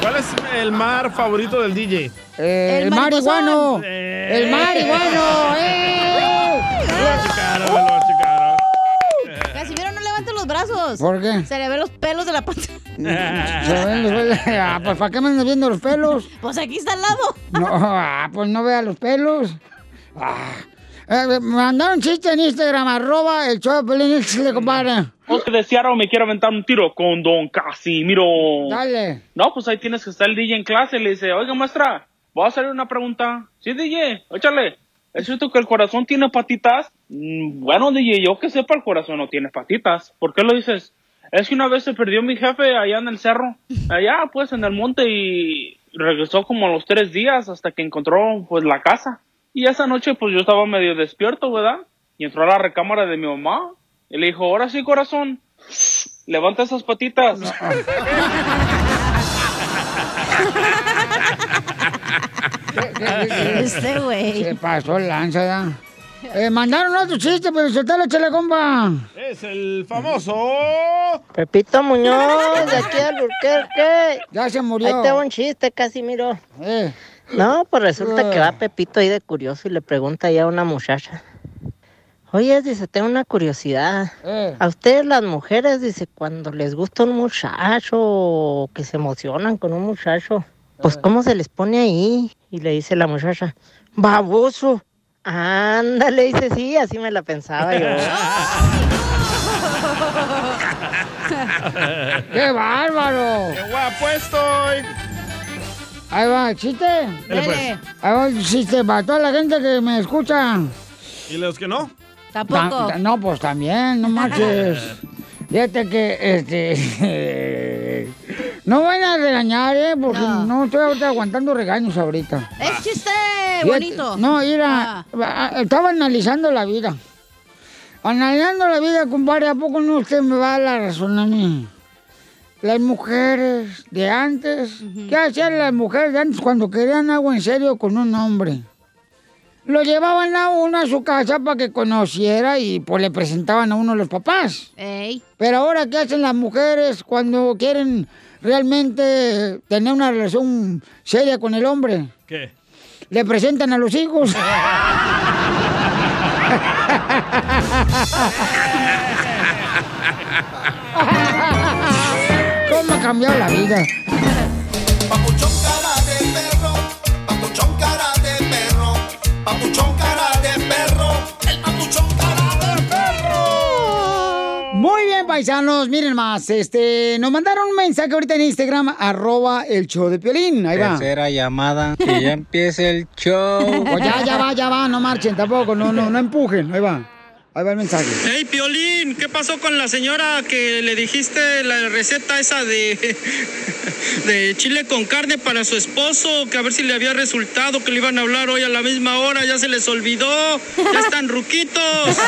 ¿Cuál es el mar favorito del DJ? Eh, El el marihuano. mariposón. El marihuano. ¡Eh! Chicara, brazos. ¿Por qué? Se le ven los pelos de la pata. Se ven los pelos. Ah, pues ¿para qué me andas viendo los pelos? Pues aquí está al lado. No, ah, pues no vea los pelos. Ah. Eh, me mandaron chiste en Instagram, arroba el show de compadre. Porque de Seattle me quiero aventar un tiro con Don Casimiro. Dale. No, pues ahí tienes que estar el DJ en clase. Le dice, oiga, maestra, voy a hacerle una pregunta. Sí, DJ, échale. ¿Es cierto que el corazón tiene patitas? "Mm, bueno, DJ, yo que sepa, el corazón no tiene patitas. ¿Por qué lo dices? Es que una vez se perdió mi jefe allá en el cerro. Allá, pues, en el monte y regresó como a los tres días hasta que encontró, pues, la casa. Y esa noche, pues, yo estaba medio despierto, ¿verdad? Y entró a la recámara de mi mamá. Y le dijo, ahora sí, corazón, levanta esas patitas. Este güey. Se pasó el lanza, ya. Eh, mandaron otro chiste, pero soltalo, chale, compa. Es el famoso. Pepito Muñoz, de aquí al Burquerque. Ya se murió. Ahí te va un chiste, Casimiro. Eh. No, pues resulta que va Pepito ahí de curioso y le pregunta ahí a una muchacha. Oye, dice, tengo una curiosidad. Eh. A ustedes las mujeres, dice, cuando les gusta un muchacho o que se emocionan con un muchacho, pues ¿cómo se les pone ahí? Y le dice la muchacha, baboso. Ándale, dice, sí, así me la pensaba yo. ¡Qué bárbaro! ¡Qué guapo estoy! Ahí va, chiste. Dale, pues. Ahí va el chiste para toda la gente que me escucha. ¿Y los que no? Tampoco. Ta- no, pues también, no marches. Fíjate que, este... no van a regañar, ¿eh? Porque no, estoy ahorita aguantando regaños ahorita. Es chiste Fíjate, bonito. No, mira, ah, estaba analizando la vida. Analizando la vida, compadre, ¿a poco no usted me va a dar la razón a mí? Las mujeres de antes, ¿qué hacían las mujeres de antes cuando querían algo en serio con un hombre? Lo llevaban a uno a su casa para que conociera y pues le presentaban a uno los papás. Ey. Pero ahora, ¿qué hacen las mujeres cuando quieren realmente tener una relación seria con el hombre? ¿Qué? Le presentan a los hijos. ¿Cómo ha cambiado la vida? Papuchón cara de perro, papuchón cara paisanos, miren más, este, nos mandaron un mensaje ahorita en Instagram, arroba el show de Piolín, ahí va. Tercera llamada, que ya empiece el show. Pues ya, ya va, ya va, no marchen tampoco, no, no, no empujen, ahí va. Ahí va el mensaje. Hey, Piolín, ¿qué pasó con la señora que le dijiste la receta esa de, de chile con carne para su esposo? Que a ver si le había resultado, que le iban a hablar hoy a la misma hora, ya se les olvidó, ya están ruquitos.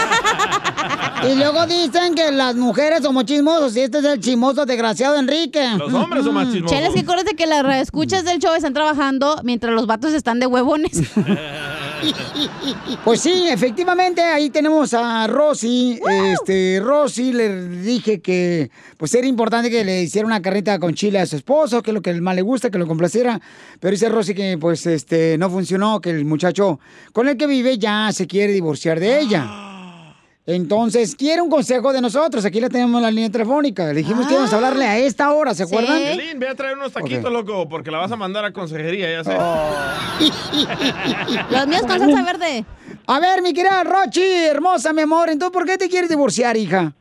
Y luego dicen que las mujeres somos chismosos y este es el chismoso desgraciado Enrique. Los hombres son más chismosos. Cheles, que acuérdate que las escuchas del show están trabajando mientras los vatos están de huevones. Pues sí, efectivamente, ahí tenemos a Rosy. Este, Rosy le dije que pues era importante que le hiciera una carreta con chile a su esposo, que es lo que más le gusta, que lo complaciera. Pero dice Rosy que pues este no funcionó, que el muchacho con el que vive ya se quiere divorciar de ella. Entonces, quiere un consejo de nosotros. Aquí la tenemos en la línea telefónica. Le dijimos que íbamos a hablarle a esta hora, ¿se acuerdan? Piolín, ve a traer unos taquitos, loco, porque la vas a mandar a consejería, ya sé. Los míos con salsa verde. A ver, mi querida Rochi, hermosa, mi amor, entonces, ¿por qué te quieres divorciar, hija?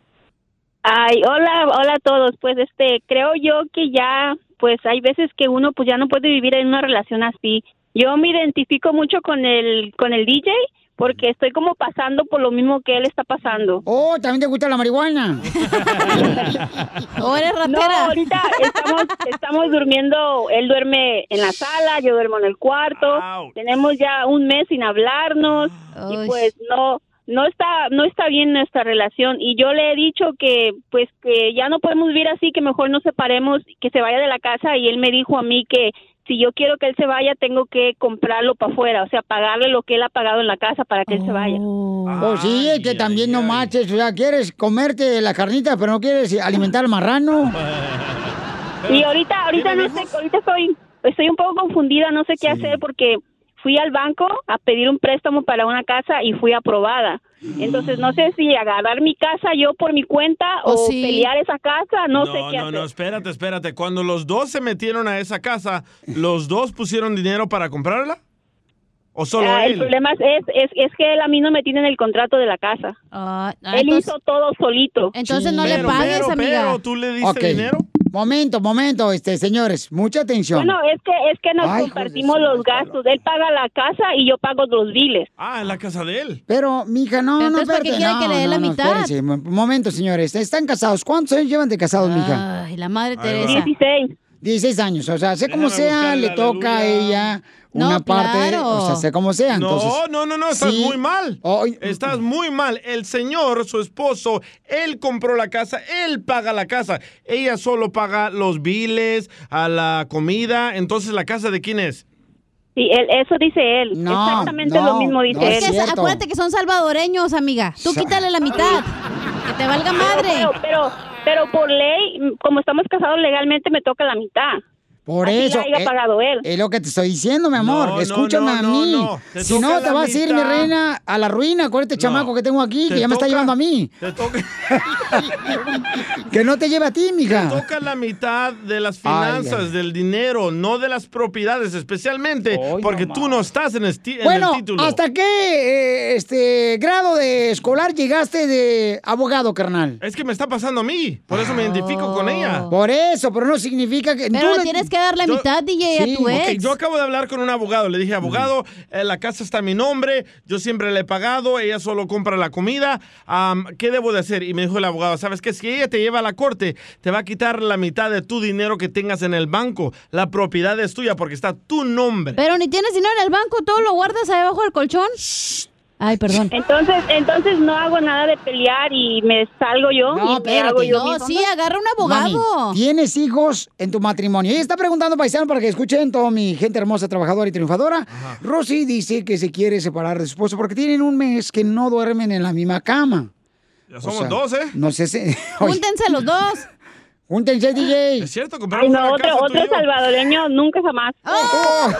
Ay, hola, hola a todos. Pues este, creo yo que ya, pues hay veces que uno pues ya no puede vivir en una relación así. Yo me identifico mucho con el con el DJ porque estoy como pasando por lo mismo que él está pasando. Oh, también te gusta la marihuana. ¿O eres ratera? No, ahorita estamos, estamos durmiendo, él duerme en la sala, yo duermo en el cuarto. Tenemos ya un mes sin hablarnos y pues no no está no está bien nuestra relación y yo le he dicho que pues que ya no podemos vivir así, que mejor nos separemos, que se vaya de la casa y él me dijo a mí que si yo quiero que él se vaya, tengo que comprarlo para afuera, o sea, pagarle lo que él ha pagado en la casa para que él se vaya. Oh, sí, es que también no marches, o sea, quieres comerte la carnita, pero no quieres alimentar al marrano. Y ahorita, ahorita no sé, ahorita estoy, estoy un poco confundida, no sé qué hacer porque fui al banco a pedir un préstamo para una casa y fui aprobada. Entonces no sé si agarrar mi casa yo por mi cuenta o sí. pelear esa casa, no, sé qué no, hacer. no, espérate, espérate. Cuando los dos se metieron a esa casa, ¿los dos pusieron dinero para comprarla? ¿O solo Ah, el él? problema es, es, es que él a mí no me tiene en el contrato de la casa. ah, él entonces- hizo todo solito. Entonces no le pagues, amiga. Ok. Momento, momento, este, señores, mucha atención. Bueno, es que es que nos Ay, compartimos los gastos. Él paga la casa y yo pago los biles. Ah, en la casa de él. Pero, mija, no, no, Entonces, ¿para qué espérate, quiere que no, le dé no, la no, mitad? espérense, un momento, señores, están casados. ¿Cuántos años llevan de casados, mija? Ay, la madre. Teresa. 16. 16 años, o sea, sé como sea, le toca a ella una No, parte, claro. o sea, sé como sea, entonces. no, no, no, no, estás sí. muy mal. Estás muy mal. El señor, su esposo, él compró la casa, él paga la casa. Ella solo paga los biles, a la comida. Entonces, ¿la casa de quién es? Sí, él, eso dice él. Exactamente lo mismo dice Es él. que acuérdate que son salvadoreños, amiga. Tú quítale la mitad. Que te valga madre. Pero, pero, pero por ley, como estamos casados legalmente, me toca la mitad. Por Así eso. haya eh, pagado él. Es lo que te estoy diciendo, mi amor. No, Escúchame no, a no, mí. no. Te Si no, te vas a ir, mi reina, a la ruina con este chamaco que tengo aquí, que Te ya me está llevando a mí. Te toca, Que no te lleve a ti, te mija. toca la mitad de las finanzas, ay. del dinero, no de las propiedades, especialmente porque tú no estás en, el ti- en Bueno, el título. ¿hasta qué eh, este grado de escolar llegaste de abogado, carnal? Es que me está pasando a mí, por eso me identifico con ella. Por eso, pero no significa que... Pero tú tienes que dar la Yo- mitad, DJ, a tu ex. yo acabo de hablar con un abogado. Le dije, abogado, eh, la casa está a mi nombre, yo siempre le he pagado, ella solo compra la comida. ¿Qué debo de hacer? Y me dijo el abogado, ¿sabes qué? Si ella te lleva a la corte, te va a quitar la mitad de tu dinero que tengas en el banco. La propiedad es tuya porque está tu nombre. Pero ni tienes dinero en el banco, todo lo guardas ahí abajo del colchón. Ay, perdón. Entonces, entonces no hago nada de pelear y me salgo yo hago yo No, sí, agarra un abogado. Mami, ¿Tienes hijos en tu matrimonio? Y está preguntando, paisano, para que escuchen toda mi gente hermosa, trabajadora y triunfadora. Rosy dice que se quiere separar de su esposo porque tienen un mes que no duermen en la misma cama. Ya somos dos, ¿eh? No sé si... Júntense los dos. Júntense, DJ. Es cierto, Ay, compramos no, una otro, casa otro salvadoreño nunca jamás. Oh.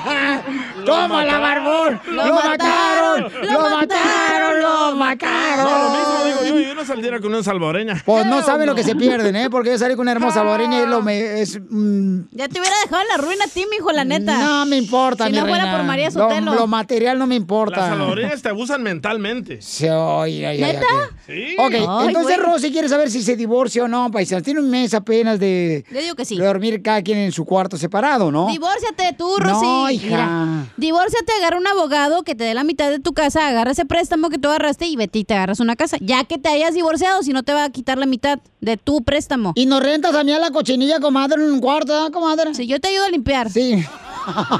¡Tómala, barbón! ¡Lo, mataron! ¡Lo mataron! ¡Lo mataron! No, lo mismo digo yo, yo no saldría con una salvadoreña. Pues no saben lo que se pierden, ¿eh? Porque yo salí con una hermosa salvadoreña y lo me... Es, mm, Ya te hubiera dejado en la ruina a ti, mijo, la neta. no me importa, Si mi no fuera reina. por María Lo- Sotelo. Lo, material no me Las importa. salvadoreñas te abusan mentalmente. Sí, ay, ay, ¿Neta? Sí. Ok, Ay, entonces güey. Rosy quiere saber si se divorcia o no, paisanos. Tiene un mes apenas de, Yo digo que sí. de dormir cada quien en su cuarto separado, ¿no? Divórciate tú, Rosy. No, hija. Mira, Divórciate, agarra un abogado que te dé la mitad de tu casa, agarra ese préstamo que tú agarraste y vete y te agarras una casa. Ya que te hayas divorciado, si no te va a quitar la mitad de tu préstamo. Y nos rentas a mí a la cochinilla, comadre, en un cuarto, ¿eh, comadre? Sí, yo te ayudo a limpiar. Sí.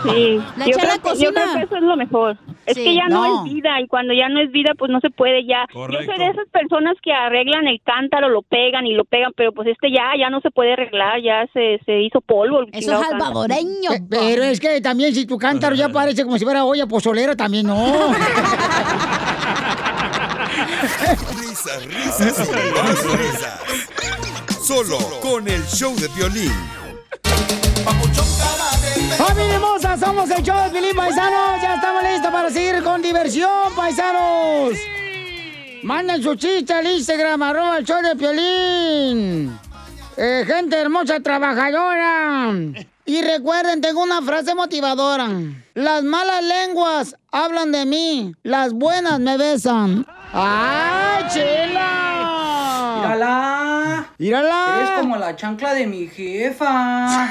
Sí, La yo creo, que, yo creo cocina. que eso es lo mejor. Es Sí. que ya no. No. es vida y cuando ya no es vida pues no se puede ya. Yo Correcto. soy de esas personas que arreglan el cántaro, lo pegan y lo pegan, pero pues este ya ya no se puede arreglar, ya se, se hizo polvo. Eso es salvadoreño. Pe- Pero es que también si tu cántaro ya parece como si fuera olla pozolera, también no. Risas, risas risas. Solo con el show de violín. ¡Familia hermosa! Somos el show de Pilín Paisanos. Ya estamos listos para seguir con diversión, paisanos. Manden su chiste al Instagram, arroba el show de Piolín. Eh, gente hermosa, trabajadora. Y recuerden, tengo una frase motivadora. Las malas lenguas hablan de mí, las buenas me besan. ¡Ay, chela! ¡Mírala! ¡Mírala! Eres como la chancla de mi jefa.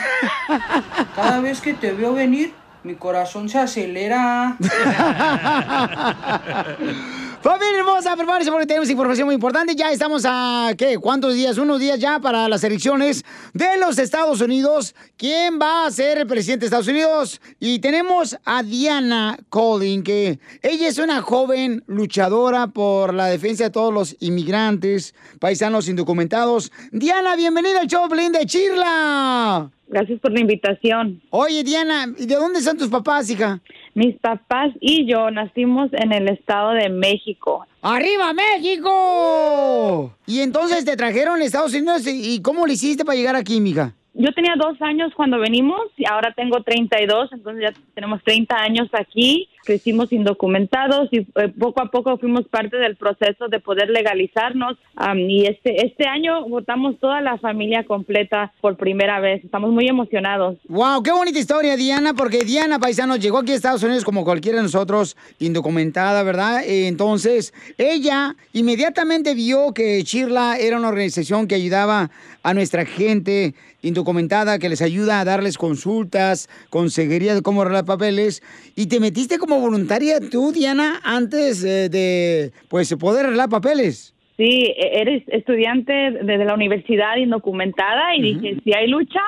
Cada vez que te veo venir, mi corazón se acelera. Familia hermosa, prepárense porque tenemos información muy importante. Ya estamos a, ¿qué? ¿Cuántos días? Unos días ya para las elecciones de los Estados Unidos. ¿Quién va a ser el presidente de Estados Unidos? Y tenemos a Diana Collin, que ella es una joven luchadora por la defensa de todos los inmigrantes, paisanos indocumentados. Diana, bienvenida al show Pelín de Chirla. Gracias por la invitación. Oye, Diana, ¿y de dónde son tus papás, hija? Mis papás y yo nacimos en el estado de México. ¡Arriba, México! Y entonces te trajeron a Estados Unidos y ¿cómo le hiciste para llegar aquí, mija? Yo tenía dos años cuando venimos y ahora tengo 32, entonces ya tenemos 30 años aquí. Crecimos indocumentados y eh, poco a poco fuimos parte del proceso de poder legalizarnos. Am, y este, este año votamos toda la familia completa por primera vez. Estamos muy emocionados. Wow, qué bonita historia, Diana, porque Diana Paisano llegó aquí a Estados Unidos como cualquiera de nosotros, indocumentada, ¿verdad? Entonces, ella inmediatamente vio que Chirla era una organización que ayudaba a nuestra gente indocumentada, que les ayuda a darles consultas, consejería de cómo arreglar papeles, y te metiste como voluntaria tú, Diana, antes eh, de, pues, poder arreglar papeles. Sí, e- eres estudiante de de la universidad indocumentada y dije, si hay lucha,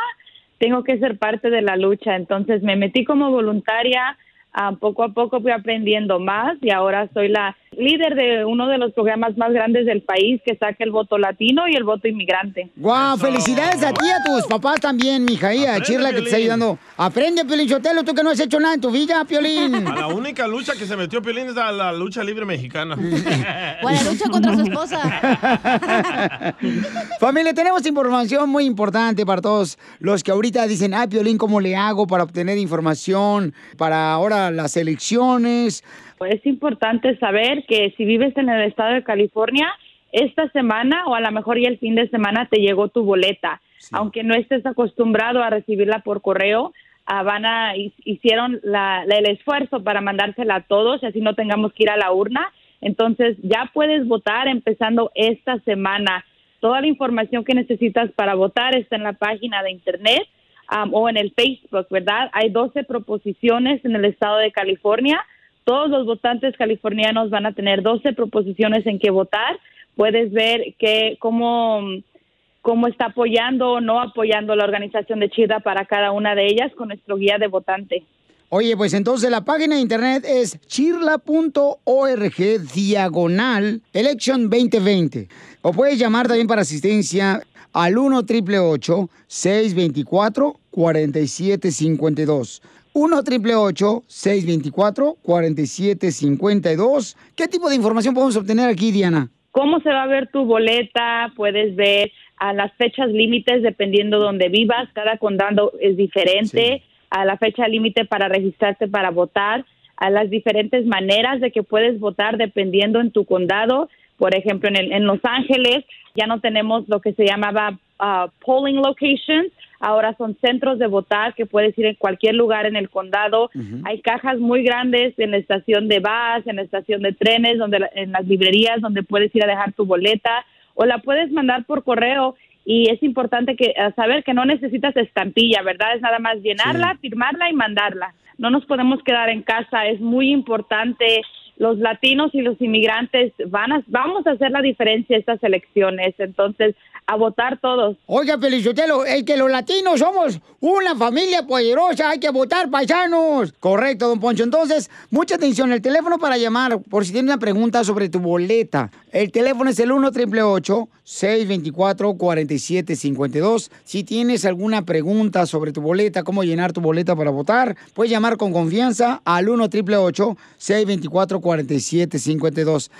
tengo que ser parte de la lucha. Entonces me metí como voluntaria, ah, poco a poco fui aprendiendo más y ahora soy la líder de uno de los programas más grandes del país que saca el voto latino y el voto inmigrante. Wow, felicidades a ti y a tus papás también, mija, y a Chirla que te está ayudando. Aprende, Piolín Chotelo, tú que no has hecho nada en tu vida, Piolín. A la única lucha que se metió Piolín es a la lucha libre mexicana. O a la lucha contra su esposa. Familia, tenemos información muy importante para todos los que ahorita dicen, ah, Piolín, ¿cómo le hago para obtener información para ahora las elecciones? Es importante saber que si vives en el estado de California, esta semana o a lo mejor ya el fin de semana te llegó tu boleta. Aunque no estés acostumbrado a recibirla por correo, ah, van a, hi- hicieron la- la- el esfuerzo para mandársela a todos y así no tengamos que ir a la urna. Entonces ya puedes votar empezando esta semana. Toda la información que necesitas para votar está en la página de internet um, o en el Facebook, ¿verdad? Hay 12 proposiciones en el estado de California. Todos los votantes californianos van a tener 12 proposiciones en que votar. Puedes ver que cómo, cómo está apoyando o no apoyando la organización de Chida para cada una de ellas con nuestro guía de votante. Oye, pues entonces la página de internet es chirla.org diagonal Election 2020. O puedes llamar también para asistencia al 1 888 624 4752 1 888 624 4752 ¿Qué tipo de información podemos obtener aquí, Diana? cómo se va a ver tu boleta, puedes ver a las fechas límites dependiendo donde vivas, cada condado es diferente, a la fecha límite para registrarte para votar, a las diferentes maneras de que puedes votar dependiendo en tu condado. Por ejemplo, en, el- en Los Ángeles ya no tenemos lo que se llamaba ah, polling locations, ahora son centros de votar que puedes ir en cualquier lugar en el condado. Hay cajas muy grandes en la estación de bus, en la estación de trenes, donde la- en las librerías donde puedes ir a dejar tu boleta o la puedes mandar por correo y es importante que a saber que no necesitas estampilla, ¿verdad? Es nada más llenarla, firmarla y mandarla. no nos podemos quedar en casa, es muy importante. Los latinos y los inmigrantes van a, vamos a hacer la diferencia estas elecciones, entonces a votar todos. Oiga, Felicitelo, es que los latinos somos una familia poderosa, hay que votar paisanos. Correcto, don Poncho. Entonces, mucha atención, el teléfono para llamar por si tiene una pregunta sobre tu boleta. El teléfono es el 1 888 624 4752 Si tienes alguna pregunta sobre tu boleta, cómo llenar tu boleta para votar, puedes llamar con confianza al 1 888 624 4752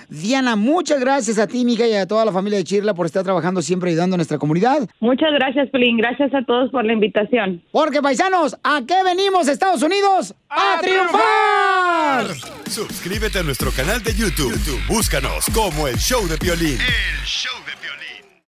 Diana, muchas gracias a ti, mija, y a toda la familia de Chirla por estar trabajando siempre ayudando a nuestra comunidad. Muchas gracias, Pelín. Gracias a todos por la invitación. Porque, paisanos, ¿a qué venimos, Estados Unidos? ¡A, triunfar! Suscríbete a nuestro canal de YouTube. YouTube, Búscanos como El Show de Piolín. El show de violín.